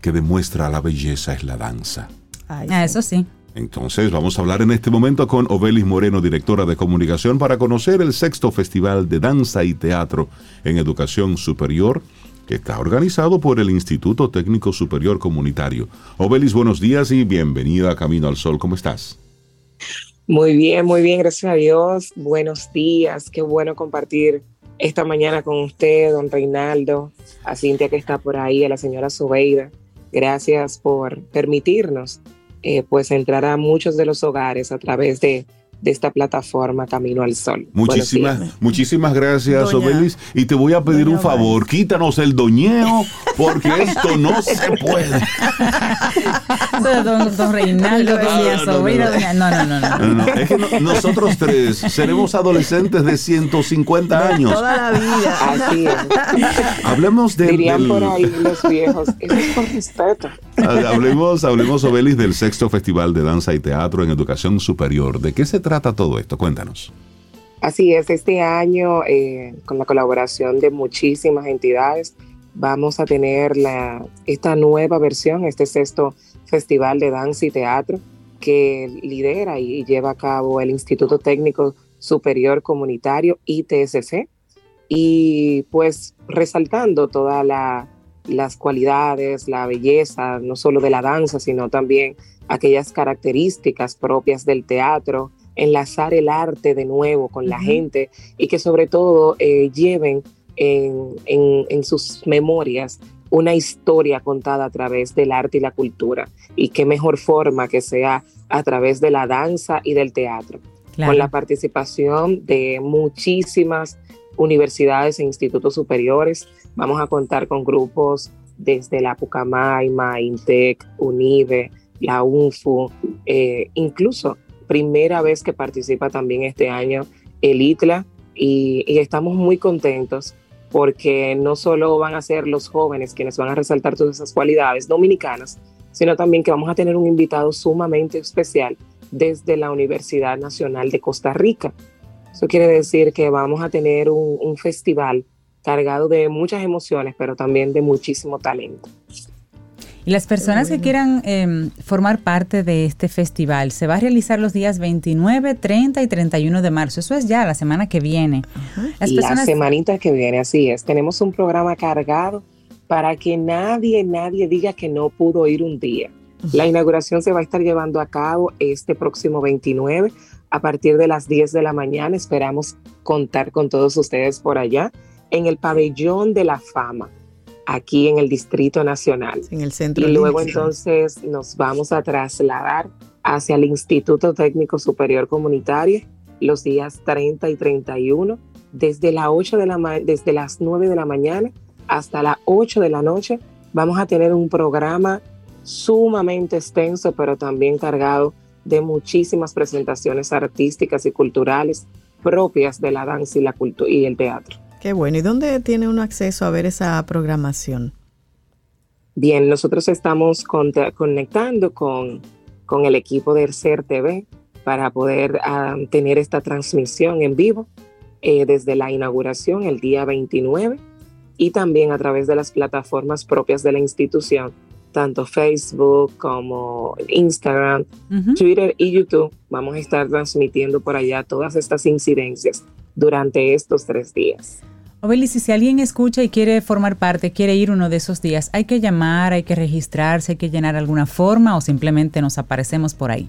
que demuestra la belleza es la danza. Ay, Ah, sí. eso sí. Entonces vamos a hablar en este momento con Obelis Moreno, directora de comunicación, para conocer el sexto Festival de Danza y Teatro en Educación Superior, que está organizado por el Instituto Técnico Superior Comunitario. Obelis, buenos días y bienvenida a Camino al Sol. ¿Cómo estás? Muy bien, muy bien, gracias a Dios. Buenos días, qué bueno compartir esta mañana con usted, don Reinaldo, a Cintia que está por ahí, a la señora Sobeida. Gracias por permitirnos eh, pues entrar a muchos de los hogares a través de, de esta plataforma Camino al Sol. Muchísimas, muchísimas gracias, Doña- Obelis. Y te voy a pedir Doña un favor, quítanos el doñeo, porque esto no se puede. De Don, don Reinaldo, No, no, no, Sobeida, no. doña- No, no, no, no. No, no, es que no- nosotros tres seremos adolescentes de 150 años. Toda la vida. Así es. Hablemos del, Dirían del- por ahí los viejos, eso es por respeto. Hablemos, hablemos, Obelis, del sexto Festival de Danza y Teatro en Educación Superior. ¿De qué se trata todo esto? Cuéntanos. Así es, este año, eh, con la colaboración de muchísimas entidades, vamos a tener la, esta nueva versión, este sexto Festival de Danza y Teatro, que lidera y lleva a cabo el Instituto Técnico Superior Comunitario, ITSC, y pues resaltando todas la- las cualidades, la belleza, no solo de la danza, sino también aquellas características propias del teatro, enlazar el arte de nuevo con la gente y que sobre todo eh, lleven en, en- en sus memorias una historia contada a través del arte y la cultura. Y qué mejor forma que sea a través de la danza y del teatro Claro. con la participación de muchísimas universidades e institutos superiores. Vamos a contar con grupos desde la Pucamaima, INTEC, UNIBE, la UNFU, eh, incluso primera vez que participa también este año el ITLA y, estamos muy contentos porque no solo van a ser los jóvenes quienes van a resaltar todas esas cualidades dominicanas, sino también que vamos a tener un invitado sumamente especial desde la Universidad Nacional de Costa Rica. Eso quiere decir que vamos a tener un festival cargado de muchas emociones, pero también de muchísimo talento. Y las personas que quieran eh, formar parte de este festival, se va a realizar los días 29, 30 y 31 de marzo. Eso es ya la semana que viene. Las La personas, semanita que viene, así es. Tenemos un programa cargado para que nadie, nadie diga que no pudo ir un día. La inauguración se va a estar llevando a cabo este próximo 29 a partir de las 10 de la mañana. Esperamos contar con todos ustedes por allá en el pabellón de la fama, aquí en el Distrito Nacional. En el centro. Y luego entonces nos vamos a trasladar hacia el Instituto Técnico Superior Comunitario los días 30 y 31, desde, la 8 de la desde las 9 de la mañana hasta las 8 de la noche. Vamos a tener un programa sumamente extenso, pero también cargado de muchísimas presentaciones artísticas y culturales propias de la danza y, la cultu- y el teatro. Qué bueno. ¿Y dónde tiene uno acceso a ver esa programación? Bien, nosotros estamos conectando con, con el equipo de CER TV para poder ah, tener esta transmisión en vivo eh, desde la inauguración el día 29 y también a través de las plataformas propias de la institución, tanto Facebook como Instagram. Twitter y YouTube. Vamos a estar transmitiendo por allá todas estas incidencias durante estos tres días. Obelis, y si alguien escucha y quiere formar parte, quiere ir uno de esos días, ¿hay que llamar, hay que registrarse, hay que llenar alguna forma o simplemente nos aparecemos por ahí?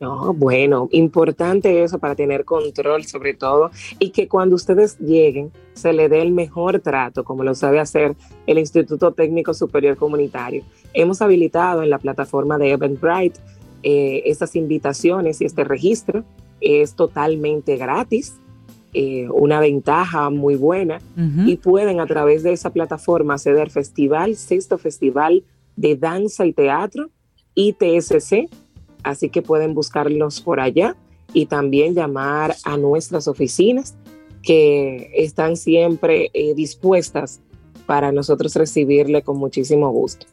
No, bueno, importante eso para tener control sobre todo y que cuando ustedes lleguen se le dé el mejor trato, como lo sabe hacer el Instituto Técnico Superior Comunitario. Hemos habilitado en la plataforma de Eventbrite eh, estas invitaciones y este registro. Es totalmente gratis, eh, una ventaja muy buena y pueden a través de esa plataforma acceder Festival, Sexto Festival de Danza y Teatro, ITSC, así que pueden buscarlos por allá y también llamar a nuestras oficinas que están siempre eh, dispuestas para nosotros recibirle con muchísimo gusto.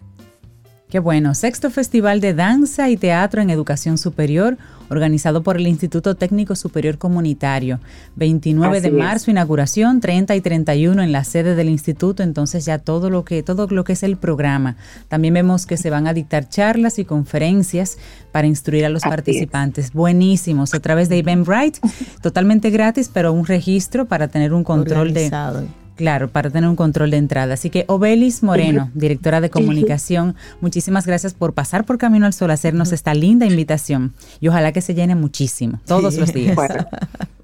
Qué bueno. Sexto Festival de Danza y Teatro en Educación Superior, organizado por el Instituto Técnico Superior Comunitario. 29 de es. marzo, inauguración, 30 y 31 en la sede del instituto, entonces ya todo lo que todo lo que es el programa. También vemos que se van a dictar charlas y conferencias para instruir a los Así es. participantes. Buenísimos, a través de Eventbrite, totalmente gratis, pero un registro para tener un control de. Claro, para tener un control de entrada. Así que Obelis Moreno, directora de comunicación, muchísimas gracias por pasar por Camino al Sol, hacernos esta linda invitación. Y ojalá que se llene muchísimo, todos Sí. los días. Bueno,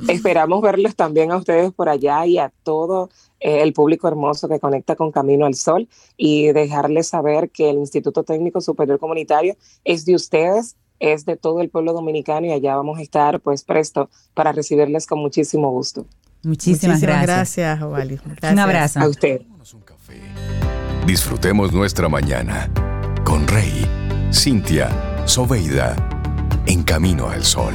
esperamos verlos también a ustedes por allá y a todo eh, el público hermoso que conecta con Camino al Sol y dejarles saber que el Instituto Técnico Superior Comunitario es de ustedes, es de todo el pueblo dominicano y allá vamos a estar pues presto para recibirles con muchísimo gusto. Muchísimas, gracias. gracias. Un abrazo. A usted. Disfrutemos nuestra mañana con Rey, Cintia, Soveida, en camino al sol.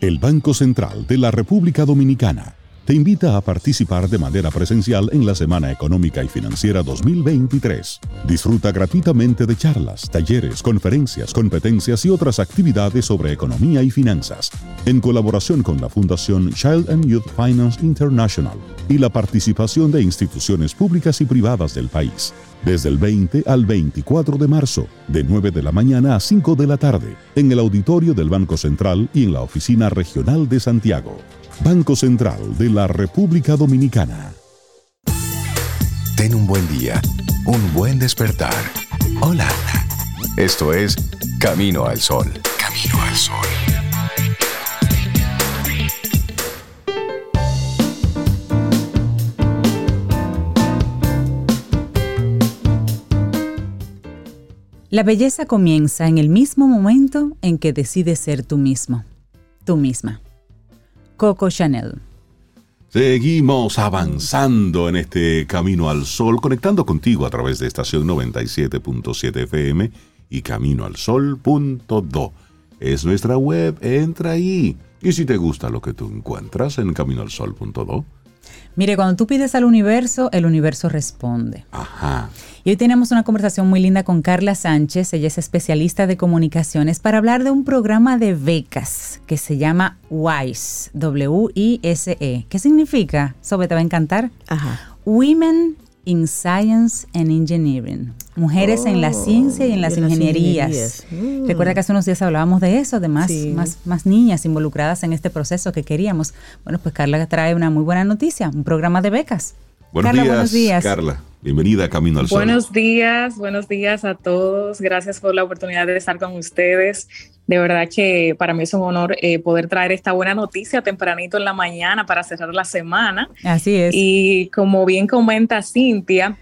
El Banco Central de la República Dominicana te invita a participar de manera presencial en la Semana Económica y Financiera 2023. Disfruta gratuitamente de charlas, talleres, conferencias, competencias y otras actividades sobre economía y finanzas, en colaboración con la Fundación Child and Youth Finance International y la participación de instituciones públicas y privadas del país. Desde el 20 al 24 de marzo, de 9 de la mañana a 5 de la tarde, en el auditorio del Banco Central y en la Oficina Regional de Santiago. Banco Central de la República Dominicana. Ten un buen día, un buen despertar. Hola. Esto es Camino al Sol. Camino al Sol. La belleza comienza en el mismo momento en que decides ser tú mismo, tú misma. Coco Chanel. Seguimos avanzando en este camino al sol, conectando contigo a través de estación 97.7 FM y caminoalsol.do. Es nuestra web, entra ahí. Y si te gusta lo que tú encuentras en caminoalsol.do, Mire, cuando tú pides al universo, el universo responde. ajá. Y hoy tenemos una conversación muy linda con Carla Sánchez, ella es especialista de comunicaciones, para hablar de un programa de becas que se llama WISE, W-I-S-E. ¿Qué significa? Sobe, te va a encantar. Ajá. Women in Science and Engineering. Mujeres en la Oh, ciencia y en las y en las ingenierías. ingenierías. Mm. Recuerda que hace unos días hablábamos de eso, de más, Sí. más, más niñas involucradas en este proceso que queríamos. Bueno, pues Carla trae una muy buena noticia, un programa de becas. Buenos Carla, días, buenos días. Carla. Bienvenida a Camino al Sol. Buenos días, buenos días a todos. Gracias por la oportunidad de estar con ustedes. De verdad que para mí es un honor eh, poder traer esta buena noticia tempranito en la mañana para cerrar la semana. Así es. Y como bien comenta Cintia,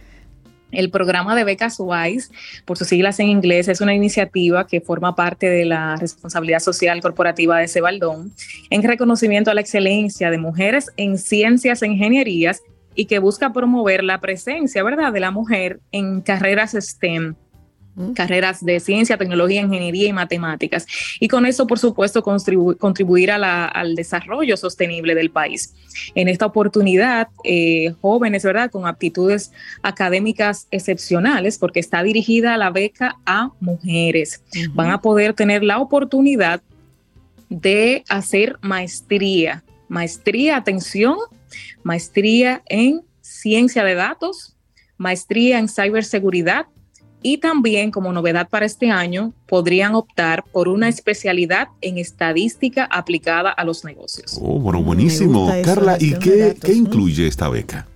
el programa de becas WISE, por sus siglas en inglés, es una iniciativa que forma parte de la responsabilidad social corporativa de Cebaldón en reconocimiento a la excelencia de mujeres en ciencias e ingenierías y que busca promover la presencia, ¿verdad?, de la mujer en carreras STEM, carreras de ciencia, tecnología, ingeniería y matemáticas. Y con eso, por supuesto, contribu contribuir a la, al desarrollo sostenible del país. En esta oportunidad, eh, jóvenes, ¿verdad?, con aptitudes académicas excepcionales, porque está dirigida la beca a mujeres, van a poder tener la oportunidad de hacer maestría. Maestría, atención, maestría en ciencia de datos, maestría en ciberseguridad y también como novedad para este año podrían optar por una especialidad en estadística aplicada a los negocios. Oh, bueno, buenísimo. Carla, ¿y qué, datos, qué ¿no? incluye esta beca?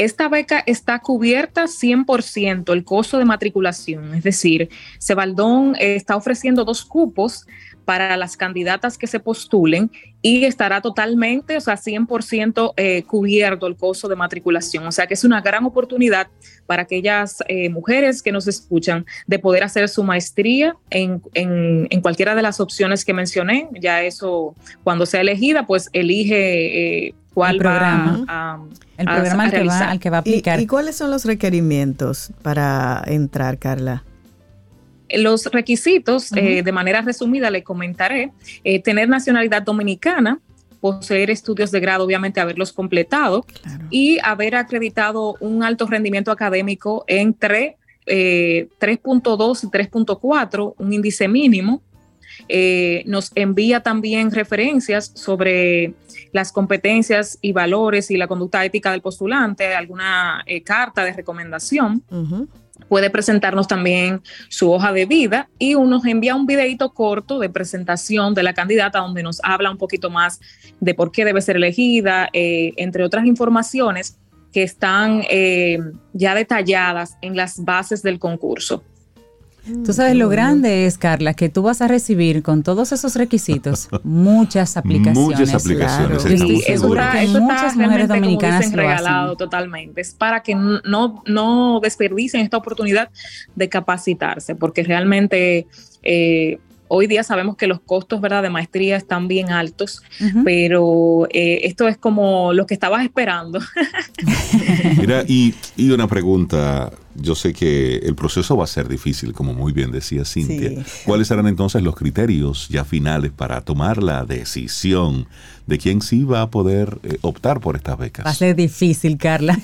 Esta beca está cubierta 100% el costo de matriculación, es decir, Cebaldón está ofreciendo dos cupos para las candidatas que se postulen y estará totalmente, o sea, 100% eh, cubierto el costo de matriculación. O sea, que es una gran oportunidad para aquellas eh, mujeres que nos escuchan de poder hacer su maestría en, en, en, cualquiera de las opciones que mencioné. Ya eso, cuando sea elegida, pues elige eh, cuál el programa. va a, el a, programa a al, que va, al que va a aplicar. ¿Y, ¿Y cuáles son los requerimientos para entrar, Carla? Los requisitos, uh -huh. eh, de manera resumida, le comentaré, eh, tener nacionalidad dominicana, poseer estudios de grado, obviamente haberlos completado y haber acreditado un alto rendimiento académico entre eh, 3.2 y 3.4, un índice mínimo. Eh, nos envía también referencias sobre las competencias y valores y la conducta ética del postulante, alguna eh, carta de recomendación. Puede presentarnos también su hoja de vida y nos envía un videito corto de presentación de la candidata donde nos habla un poquito más de por qué debe ser elegida, eh, entre otras informaciones que están eh, ya detalladas en las bases del concurso. Tú sabes lo grande es, Carla, que tú vas a recibir con todos esos requisitos muchas aplicaciones. Muchas aplicaciones. Sí, estamos eso está, eso está muchas mujeres realmente, como dominicanas dicen, lo hacen. regalado totalmente. Es para que no, no desperdicien esta oportunidad de capacitarse, porque realmente eh, hoy día sabemos que los costos ¿verdad? de maestría están bien altos, pero eh, esto es como lo que estabas esperando. Mira, y, y una pregunta. Yo sé que el proceso va a ser difícil, como muy bien decía Cintia. Sí. ¿Cuáles serán entonces los criterios ya finales para tomar la decisión de quién sí va a poder eh, optar por estas becas? Va a ser difícil, Carla.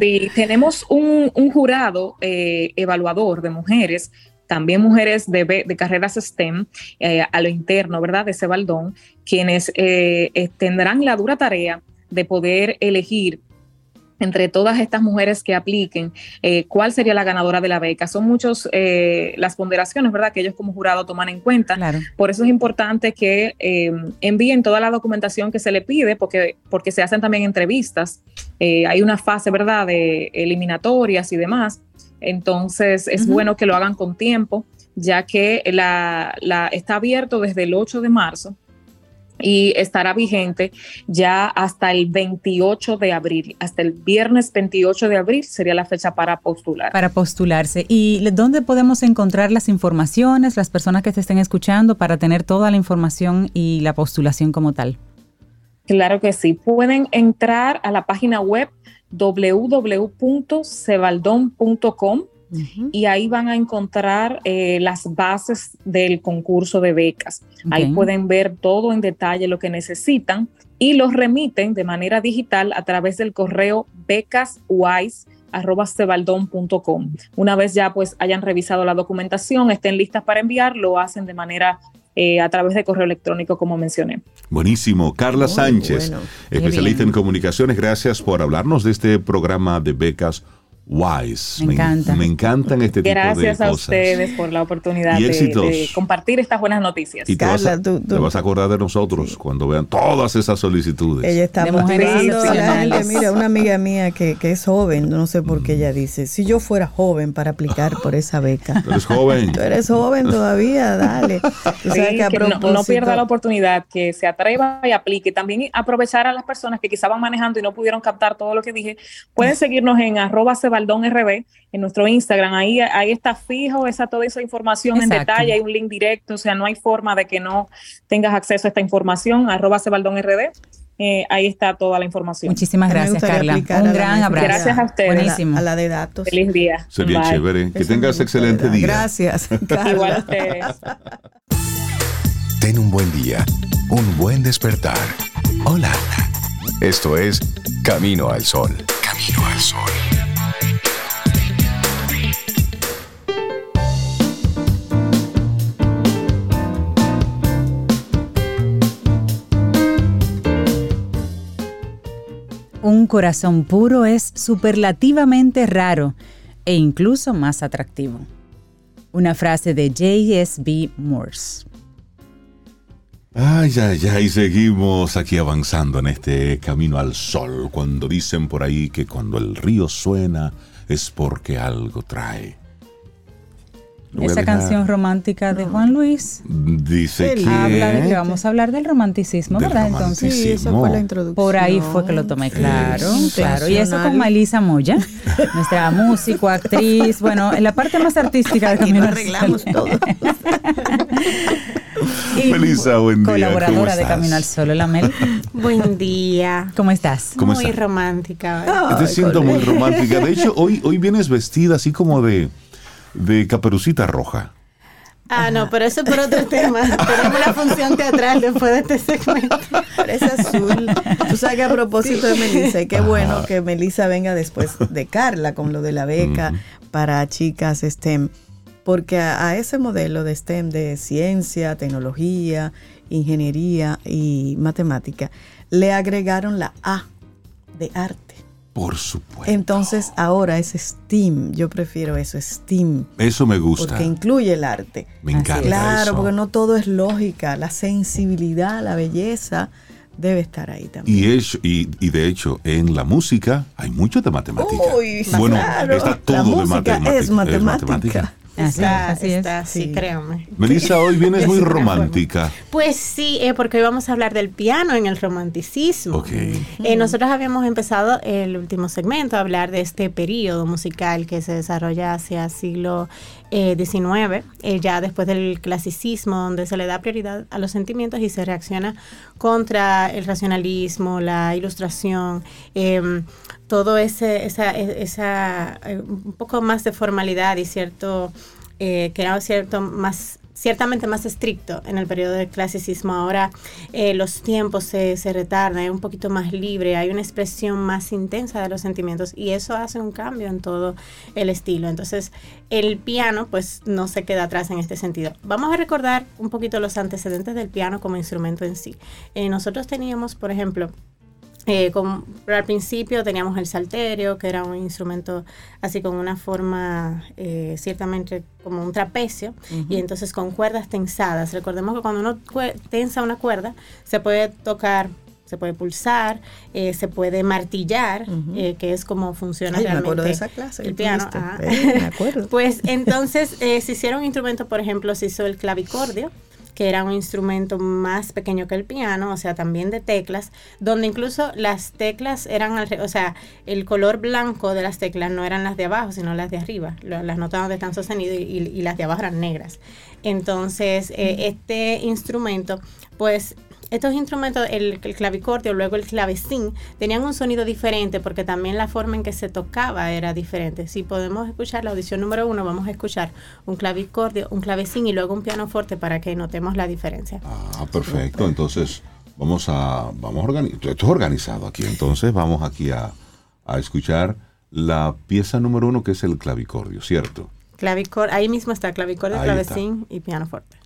Sí, tenemos un, un jurado eh, evaluador de mujeres, también mujeres de, de carreras STEM, eh, a lo interno, ¿verdad? De Cebaldón, quienes eh, eh, tendrán la dura tarea de poder elegir entre todas estas mujeres que apliquen, eh, cuál sería la ganadora de la beca. Son muchas las ponderaciones, ¿verdad?, que ellos como jurado toman en cuenta. Claro. Por eso es importante que eh, envíen toda la documentación que se le pide, porque, porque se hacen también entrevistas. Hay una fase, ¿verdad?, de eliminatorias y demás. Entonces, es bueno que lo hagan con tiempo, ya que la, la- está abierto desde el 8 de marzo y estará vigente ya hasta el 28 de abril. Hasta el viernes 28 de abril sería la fecha para postular. Para postularse. ¿Y dónde podemos encontrar las informaciones, las personas que te estén escuchando, para tener toda la información y la postulación como tal? Claro que sí. Pueden entrar a la página web www.cebaldon.com y ahí van a encontrar eh, las bases del concurso de becas. Ahí pueden ver todo en detalle lo que necesitan y los remiten de manera digital a través del correo becaswise@cebaldon.com. Una vez ya pues hayan revisado la documentación, estén listas para enviar, lo hacen de manera eh, a través de correo electrónico como mencioné. Buenísimo. Carla Muy Sánchez, bueno. especialista bien. en comunicaciones, gracias por hablarnos de este programa de becas WISE. Me encanta. Me encantan este tipo Gracias de a cosas. ustedes por la oportunidad de, compartir estas buenas noticias. Y te, vas, a, Carla, tú- tú- te vas a acordar de nosotros cuando vean todas esas solicitudes. Ella está De motivando a la excepcionales. gente. Mira, una amiga mía que, que es joven, no sé por qué ella dice, si yo fuera joven para aplicar por esa beca. Tú eres joven. Tú eres joven todavía, dale. Tú sabes Sí, que a que no, no pierda la oportunidad, que se atreva y aplique. También aprovechar a las personas que quizá van manejando y no pudieron captar todo lo que dije. Pueden seguirnos en arroba cebaldonrb en nuestro Instagram. Ahí, ahí está fijo esa, toda esa información en detalle. Hay un link directo, o sea, no hay forma de que no tengas acceso a esta información. Arroba cebaldonrb. Eh, ahí está toda la información. Muchísimas gracias, Carla. Un gran abrazo. Gracias a ustedes. a la, Buenísimo. a la de datos. Feliz día. Sería Bye. chévere. Que tengas excelente día. Gracias, Carla. Igual a ustedes. Ten un buen día, un buen despertar. Hola. Esto es Camino al Sol. Camino al Sol. Un corazón puro es superlativamente raro e incluso más atractivo. Una frase de J.S.B. Morse. Ay, ay, ay, seguimos aquí avanzando en este camino al sol. Cuando dicen por ahí que cuando el río suena es porque algo trae. Esa canción romántica de Juan Luis Dice que. habla de que vamos a hablar del romanticismo, Del ¿verdad? Entonces, Sí, esa fue la introducción. por ahí fue que lo tomé, claro, claro. Y eso con Melissa Moya, nuestra músico, actriz, bueno, en la parte más artística de Aquí Camino arreglamos Sol. todo. Melissa, buen día. Colaboradora ¿Cómo de? Camino al Sol, hola Mel. Buen día. ¿Cómo estás? ¿Cómo muy está? romántica. Te siento muy romántica. De hecho, hoy, hoy vienes vestida así como de, de caperucita roja. Ah, no, pero eso es por otro tema. Tenemos una función teatral después de este segmento. Pero es azul. Tú sabes que a propósito de Melissa, y qué bueno que Melissa venga después de Carla con lo de la beca para chicas STEM, porque a, a ese modelo de STEM de ciencia, tecnología, ingeniería y matemática le agregaron la A de arte. Por supuesto. Entonces ahora es STEAM. Yo prefiero eso, STEAM. Eso me gusta. Porque incluye el arte. Me encanta Claro, eso. porque no todo es lógica. La sensibilidad, la belleza debe estar ahí también. Y, hecho, y, y de hecho, en la música hay mucho de matemática. Uy, bueno, claro. está La todo de música matemática. es matemática. Está, así es. está, sí, Sí. créanme. Melissa, hoy vienes muy romántica. Pues sí, eh, porque hoy vamos a hablar del piano en el romanticismo. Ok. Eh, nosotros habíamos empezado el último segmento a hablar de este periodo musical que se desarrolla hacia siglo eh, XIX, eh, ya después del clasicismo, donde se le da prioridad a los sentimientos y se reacciona contra el racionalismo, la ilustración, eh, todo ese, esa, e- esa eh, un poco más de formalidad y cierto, eh, que era cierto más ciertamente más estricto en el periodo del clasicismo. Ahora eh, los tiempos se, se retardan, es un poquito más libre, hay una expresión más intensa de los sentimientos y eso hace un cambio en todo el estilo. Entonces el piano pues no se queda atrás en este sentido. Vamos a recordar un poquito los antecedentes del piano como instrumento en sí. Eh, nosotros teníamos, por ejemplo, eh, con- pero al principio teníamos el salterio, que era un instrumento así con una forma eh, ciertamente como un trapecio, y entonces con cuerdas tensadas. Recordemos que cuando uno tensa una cuerda, se puede tocar, se puede pulsar, eh, se puede martillar, eh, que es como funciona Ay, me realmente acuerdo de esa clase que el piano. ajá. Eh, me acuerdo. Pues entonces eh, se hicieron instrumentos, por ejemplo, se hizo el clavicordio, que era un instrumento más pequeño que el piano, o sea, también de teclas, donde incluso las teclas eran, al o sea, el color blanco de las teclas no eran las de abajo, sino las de arriba, las notas donde están sostenidas y, y- y las de abajo eran negras. Entonces, eh, este instrumento, pues estos instrumentos, el, el clavicordio, luego el clavecín, tenían un sonido diferente porque también la forma en que se tocaba era diferente. Si podemos escuchar la audición número uno, vamos a escuchar un clavicordio, un clavecín y luego un pianoforte para que notemos la diferencia. Ah, perfecto. Entonces, vamos a. Vamos a organizar. Esto es organizado aquí. Entonces, vamos aquí a, a escuchar la pieza número uno, que es el clavicordio, ¿cierto? Clavicor, ahí mismo está clavicordio, Ahí clavecín y pianoforte.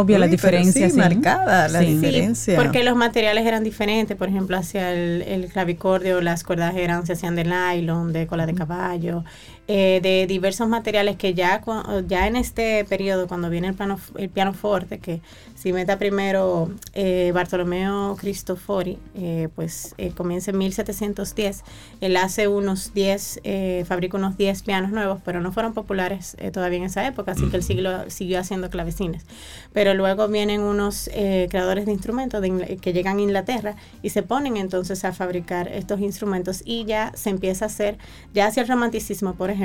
Obvia la Uy, diferencia. sí, marcada la Sí. Sí, diferencia. porque los materiales eran diferentes, por ejemplo, hacia el, el clavicordio, las cuerdas eran, se hacían de nylon, de cola de caballo, eh, de diversos materiales que ya, ya en este periodo, cuando viene el, piano, el pianoforte, que si meta primero eh, Bartolomeo Cristofori, eh, pues eh, comienza en 1710, él hace unos 10, eh, fabrica unos 10 pianos nuevos, pero no fueron populares eh, todavía en esa época, así que él siguió, siguió haciendo clavecines. Pero luego vienen unos creadores de instrumentos de que llegan a Inglaterra y se ponen entonces a fabricar estos instrumentos y ya se empieza a hacer, ya hacia el romanticismo, por ejemplo,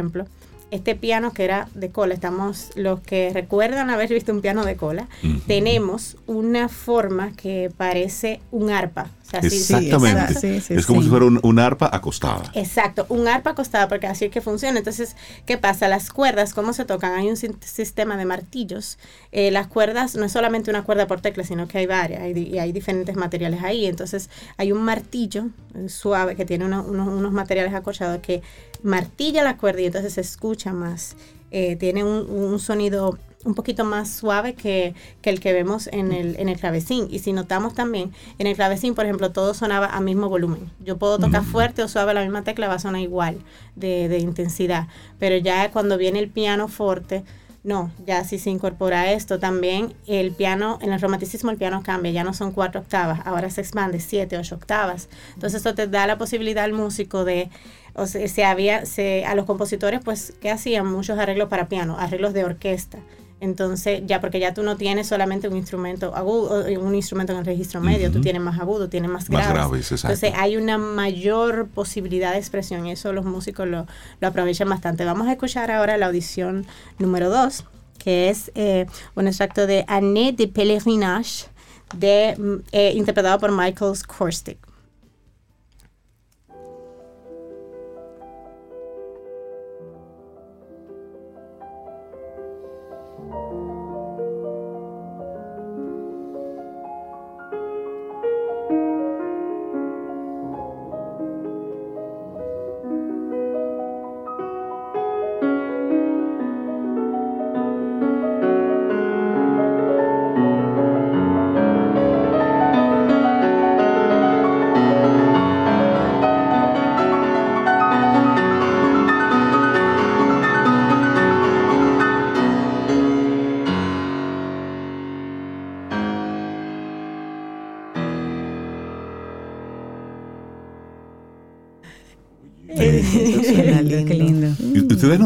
este piano que era de cola, estamos, los que recuerdan haber visto un piano de cola, Ujú. tenemos una forma que parece un arpa. O sea, sí, Exactamente. Sí, sí, es como sí. si fuera un, un arpa acostada. Exacto, un arpa acostada, porque así es que funciona. Entonces, ¿qué pasa? Las cuerdas, ¿cómo se tocan? Hay un sistema de martillos. Eh, las cuerdas no es solamente una cuerda por tecla, sino que hay varias hay y hay diferentes materiales ahí. Entonces, hay un martillo eh, suave que tiene uno- unos, unos materiales acolchados que martilla la cuerda y entonces se escucha más. Eh, tiene un, un sonido un poquito más suave que, que el que vemos en el, en el clavecín. Y si notamos también, en el clavecín, por ejemplo, todo sonaba a mismo volumen. Yo puedo tocar fuerte o suave la misma tecla, va a sonar igual de, de intensidad. Pero ya cuando viene el piano fuerte, no, ya si se incorpora esto también, el piano, en el romanticismo el piano cambia, ya no son cuatro octavas, ahora se expande siete, ocho octavas. Entonces esto te da la posibilidad al músico de o sea, se había, se, a los compositores, pues, ¿qué hacían? Muchos arreglos para piano, arreglos de orquesta. Entonces, ya porque ya tú no tienes solamente un instrumento agudo, o un instrumento en el registro medio, tú tienes más agudo, tienes más Más graves. graves, exacto. Entonces, hay una mayor posibilidad de expresión y eso los músicos lo, lo aprovechan bastante. Vamos a escuchar ahora la audición número 2, que es eh, un extracto de Année de Pèlerinage, de, mm, eh, interpretado por Michael Korstig.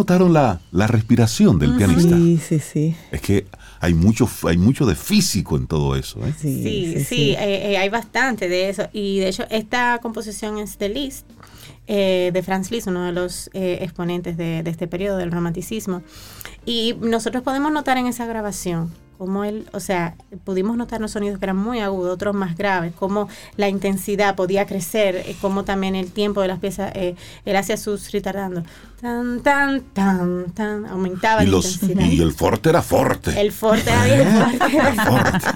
Notaron la, la respiración del pianista. Sí, sí, sí. Es que hay mucho, hay mucho de físico en todo eso. ¿eh? Sí, Sí, sí, eh, eh, hay bastante de eso. Y de hecho, esta composición es de Liszt, eh, de Franz Liszt, uno de los eh, exponentes de, de este periodo del romanticismo. Y nosotros podemos notar en esa grabación cómo él, o sea, pudimos notar los sonidos que eran muy agudos, otros más graves, cómo la intensidad podía crecer, eh, cómo también el tiempo de las piezas, eh, él hacía sus retardando. Tan, tan, tan, tan, aumentaba Y, la los, intensidad. y el forte era forte. El forte era bien fuerte. Forte.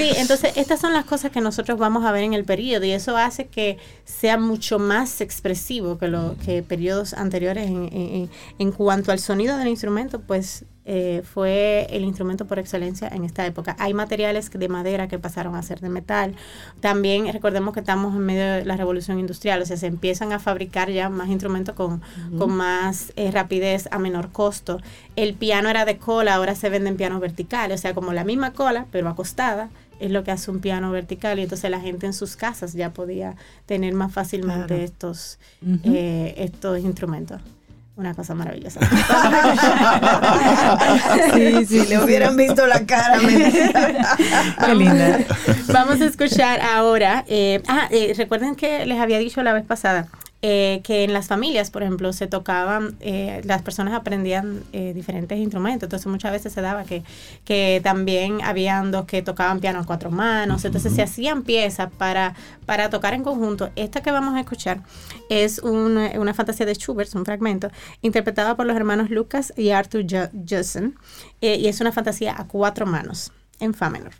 Sí, entonces estas son las cosas que nosotros vamos a ver en el periodo y eso hace que sea mucho más expresivo que, lo, que periodos anteriores en, en- en cuanto al sonido del instrumento, pues eh, fue el instrumento por excelencia en esta época. Hay materiales de madera que pasaron a ser de metal. También recordemos que estamos en medio de la revolución industrial, o sea, se empiezan a fabricar ya más instrumentos con, con más eh, rapidez a menor costo. El piano era de cola, ahora se venden pianos verticales, o sea, como la misma cola, pero acostada es lo que hace un piano vertical y entonces la gente en sus casas ya podía tener más fácilmente Claro. estos, eh, estos instrumentos. Una cosa maravillosa. Sí, sí, le hubieran visto la cara. me- Qué linda. Vamos a escuchar ahora. eh, ah, eh, recuerden que les había dicho la vez pasada eh, que en las familias, por ejemplo, se tocaban, eh, las personas aprendían eh, diferentes instrumentos. Entonces muchas veces se daba que, que también habían dos que tocaban piano a cuatro manos. Entonces se hacían piezas para, para tocar en conjunto. Esta que vamos a escuchar es un- una fantasía de Schubert, un fragmento, interpretada por los hermanos Lucas y Arthur eh, y es una fantasía a cuatro manos, en fa menor.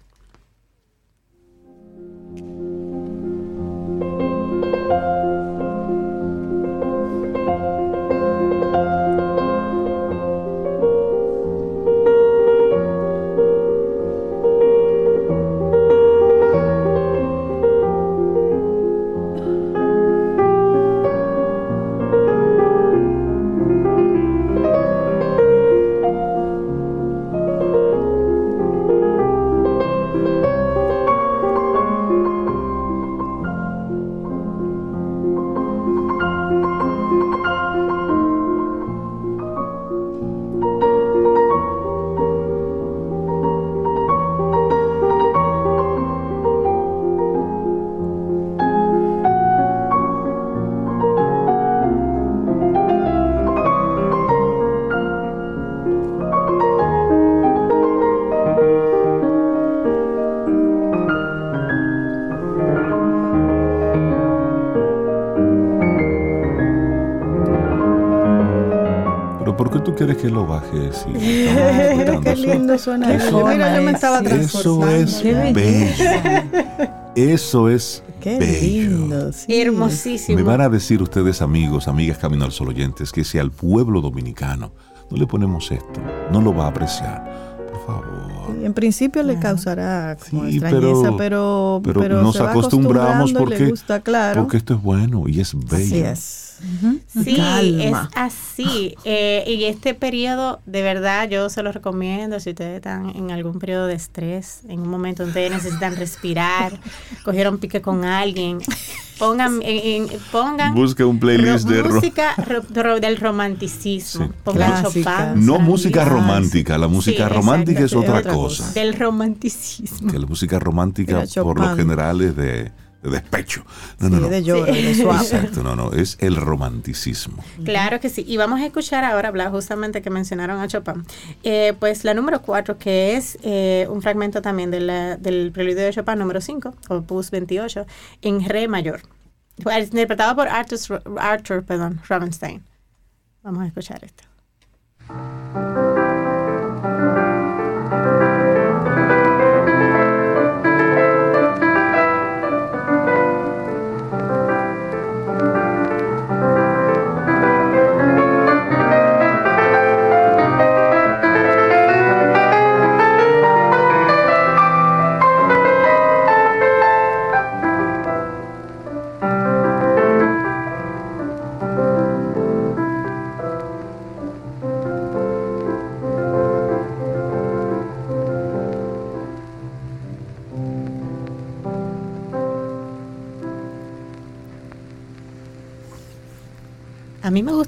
Bajes? Mira respetando qué eso? lindo suena. Eso- eso. Mira, yo me estaba Eso Eso transportando. es bello. Eso es Qué bello. lindo. sí. Hermosísimo. Me van a decir ustedes, amigos, amigas Camino al Sol oyentes, que si al pueblo dominicano no le ponemos esto, no lo va a apreciar. Por favor. Sí, En principio le causará como Sí, extrañeza, pero- pero, pero nos se va acostumbramos porque- le gusta, claro. Porque esto es bueno y es bello. Así es. Sí, Calma. es así. Eh, y este periodo, de verdad, yo se lo recomiendo si ustedes están en algún periodo de estrés, en un momento donde ustedes necesitan respirar, cogieron pique con alguien, pongan, en- en- pongan Busque un playlist ro- de ro- música ro- ro- del romanticismo. Sí. Pongan. Chopin. No música romántica, la música Sí, romántica es exacto, otra otra cosa. cosa. Del romanticismo. Que la música romántica por lo general es de, de despecho. No, Sí, no, no. de lloro, de suave. Exacto, no, no, es el romanticismo. Claro que sí. Y vamos a escuchar ahora hablar justamente que mencionaron a Chopin. Eh, pues la número 4, que es eh, un fragmento también de la- del preludio de Chopin número 5, opus 28, en re mayor. Fue interpretado por Arthur, Arthur perdón, Rubinstein. Vamos a escuchar esto.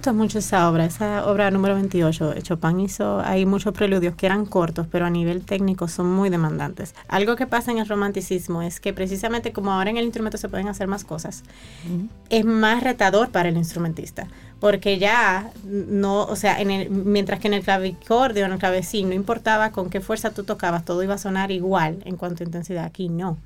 Gusta mucho esa obra, esa obra número 28. Chopin hizo, hay muchos preludios que eran cortos, pero a nivel técnico son muy demandantes. Algo que pasa en el romanticismo es que precisamente como ahora en el instrumento se pueden hacer más cosas, es más retador para el instrumentista, porque ya no, o sea, en el, mientras que en el clavicordio, en el clavecín, no importaba con qué fuerza tú tocabas, todo iba a sonar igual en cuanto a intensidad, aquí no.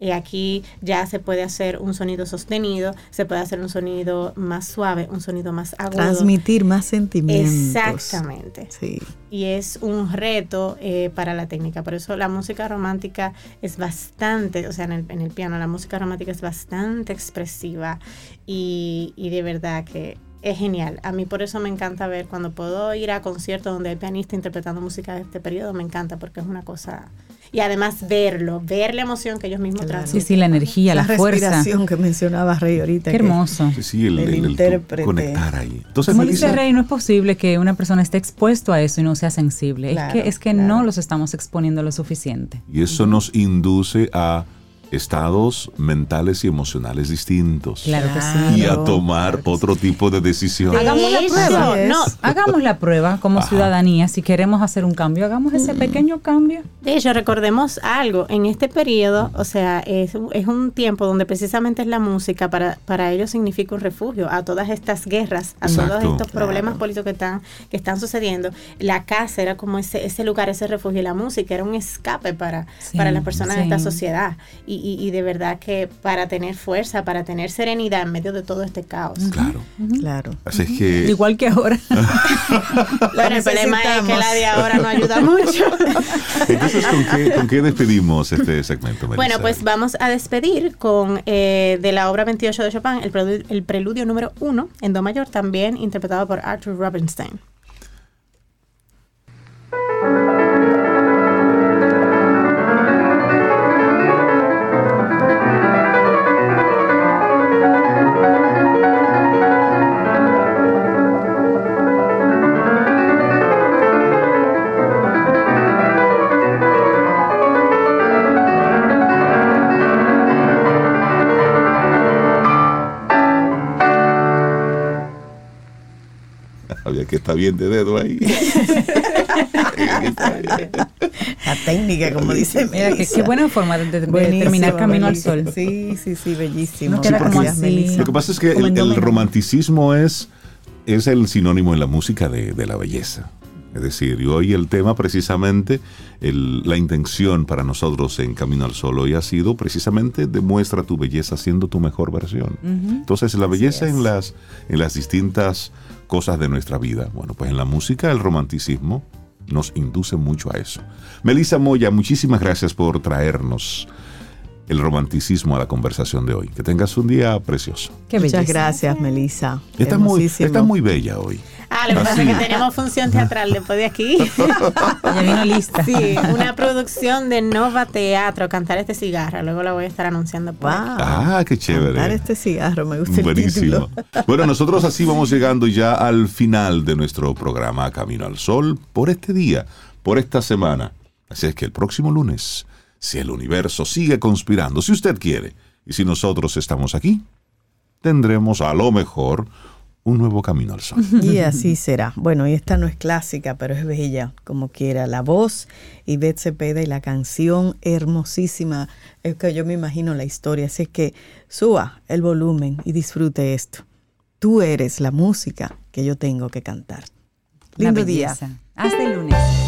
Y aquí ya se puede hacer un sonido sostenido, se puede hacer un sonido más suave, un sonido más agudo. Transmitir más sentimientos. Exactamente. Sí. Y es un reto eh, para la técnica. Por eso la música romántica es bastante, o sea, en el, en el piano, la música romántica es bastante expresiva y, y de verdad que es genial. A mí por eso me encanta ver cuando puedo ir a conciertos donde hay pianistas interpretando música de este periodo, me encanta porque es una cosa... Y además verlo, ver la emoción que ellos mismos Claro. transmiten. Sí, sí, la energía, la, fuerza. respiración que mencionaba Rey ahorita. Qué que- hermoso. Sí, sí, el, El el- el intérprete. conectar ahí. Entonces, Como Melissa, dice Rey, no es posible que una persona esté expuesto a eso y no sea sensible. Claro, es que, es que claro. no los estamos exponiendo lo suficiente. y eso nos induce a estados mentales y emocionales distintos. Claro que sí. Y a tomar claro que otro tipo de decisiones. Hagamos la prueba. No, hagamos la prueba como Ajá. ciudadanía. Si queremos hacer un cambio, hagamos ese pequeño cambio. De hecho, recordemos algo, en este periodo, o sea, es, es un tiempo donde precisamente es la música para, para ellos significa un refugio a todas estas guerras, a Exacto. todos estos problemas políticos que están, que están sucediendo. La casa era como ese, ese lugar, ese refugio, y la música era un escape para, Sí, para las personas de esta sociedad. Y, y, y de verdad que para tener fuerza, para tener serenidad en medio de todo este caos. Claro. Claro. Así es que Igual que ahora. Bueno, el problema es que la de ahora no ayuda mucho. Entonces, ¿con qué, con qué despedimos este segmento, Melissa? Bueno, pues vamos a despedir con eh, de la obra 28 de Chopin, el, prelu- el preludio número 1 en Do mayor, también interpretado por Arthur Rubinstein. Que estar bien de dedo ahí. La técnica, como dice Mira, que qué buena forma de, de- terminar Camino al. Sol. Sí, sí, sí, bellísimo. No queda como Gracias, así. Melissa. Lo que pasa es que el, romanticismo es, es el sinónimo en la música de, de la belleza. Es decir, y hoy el tema precisamente, el- la intención para nosotros en Camino al Sol hoy ha sido precisamente demuestra tu belleza siendo tu mejor versión. Entonces la belleza en las, en las distintas cosas de nuestra vida, bueno, pues en la música el romanticismo nos induce mucho a eso. Melissa Moya, muchísimas gracias por traernos el romanticismo a la conversación de hoy. Que tengas un día precioso. Muchas gracias, Melissa. Estás muy, estás muy bella hoy. Ah, lo que pasa es que tenemos función teatral después de aquí. Ya vino lista. Sí, una producción de Nova Teatro, Cantar este cigarro. Luego la voy a estar anunciando por aquí. Wow. Ah, qué chévere. Dar este cigarro, me gusta el Buenísimo. título. Bueno, nosotros así vamos llegando ya al final de nuestro programa Camino al Sol por este día, por esta semana. Así es que el próximo lunes, si el universo sigue conspirando, si usted quiere, y si nosotros estamos aquí, tendremos a lo mejor un nuevo Camino al Sol. Y así será. Bueno, y esta no es clásica, pero es bella, como quiera. La voz, Ivette Cepeda y la canción hermosísima. Es que yo me imagino la historia. Así es que suba el volumen y disfrute esto. Tú eres la música que yo tengo que cantar. Lindo día. Hasta el lunes.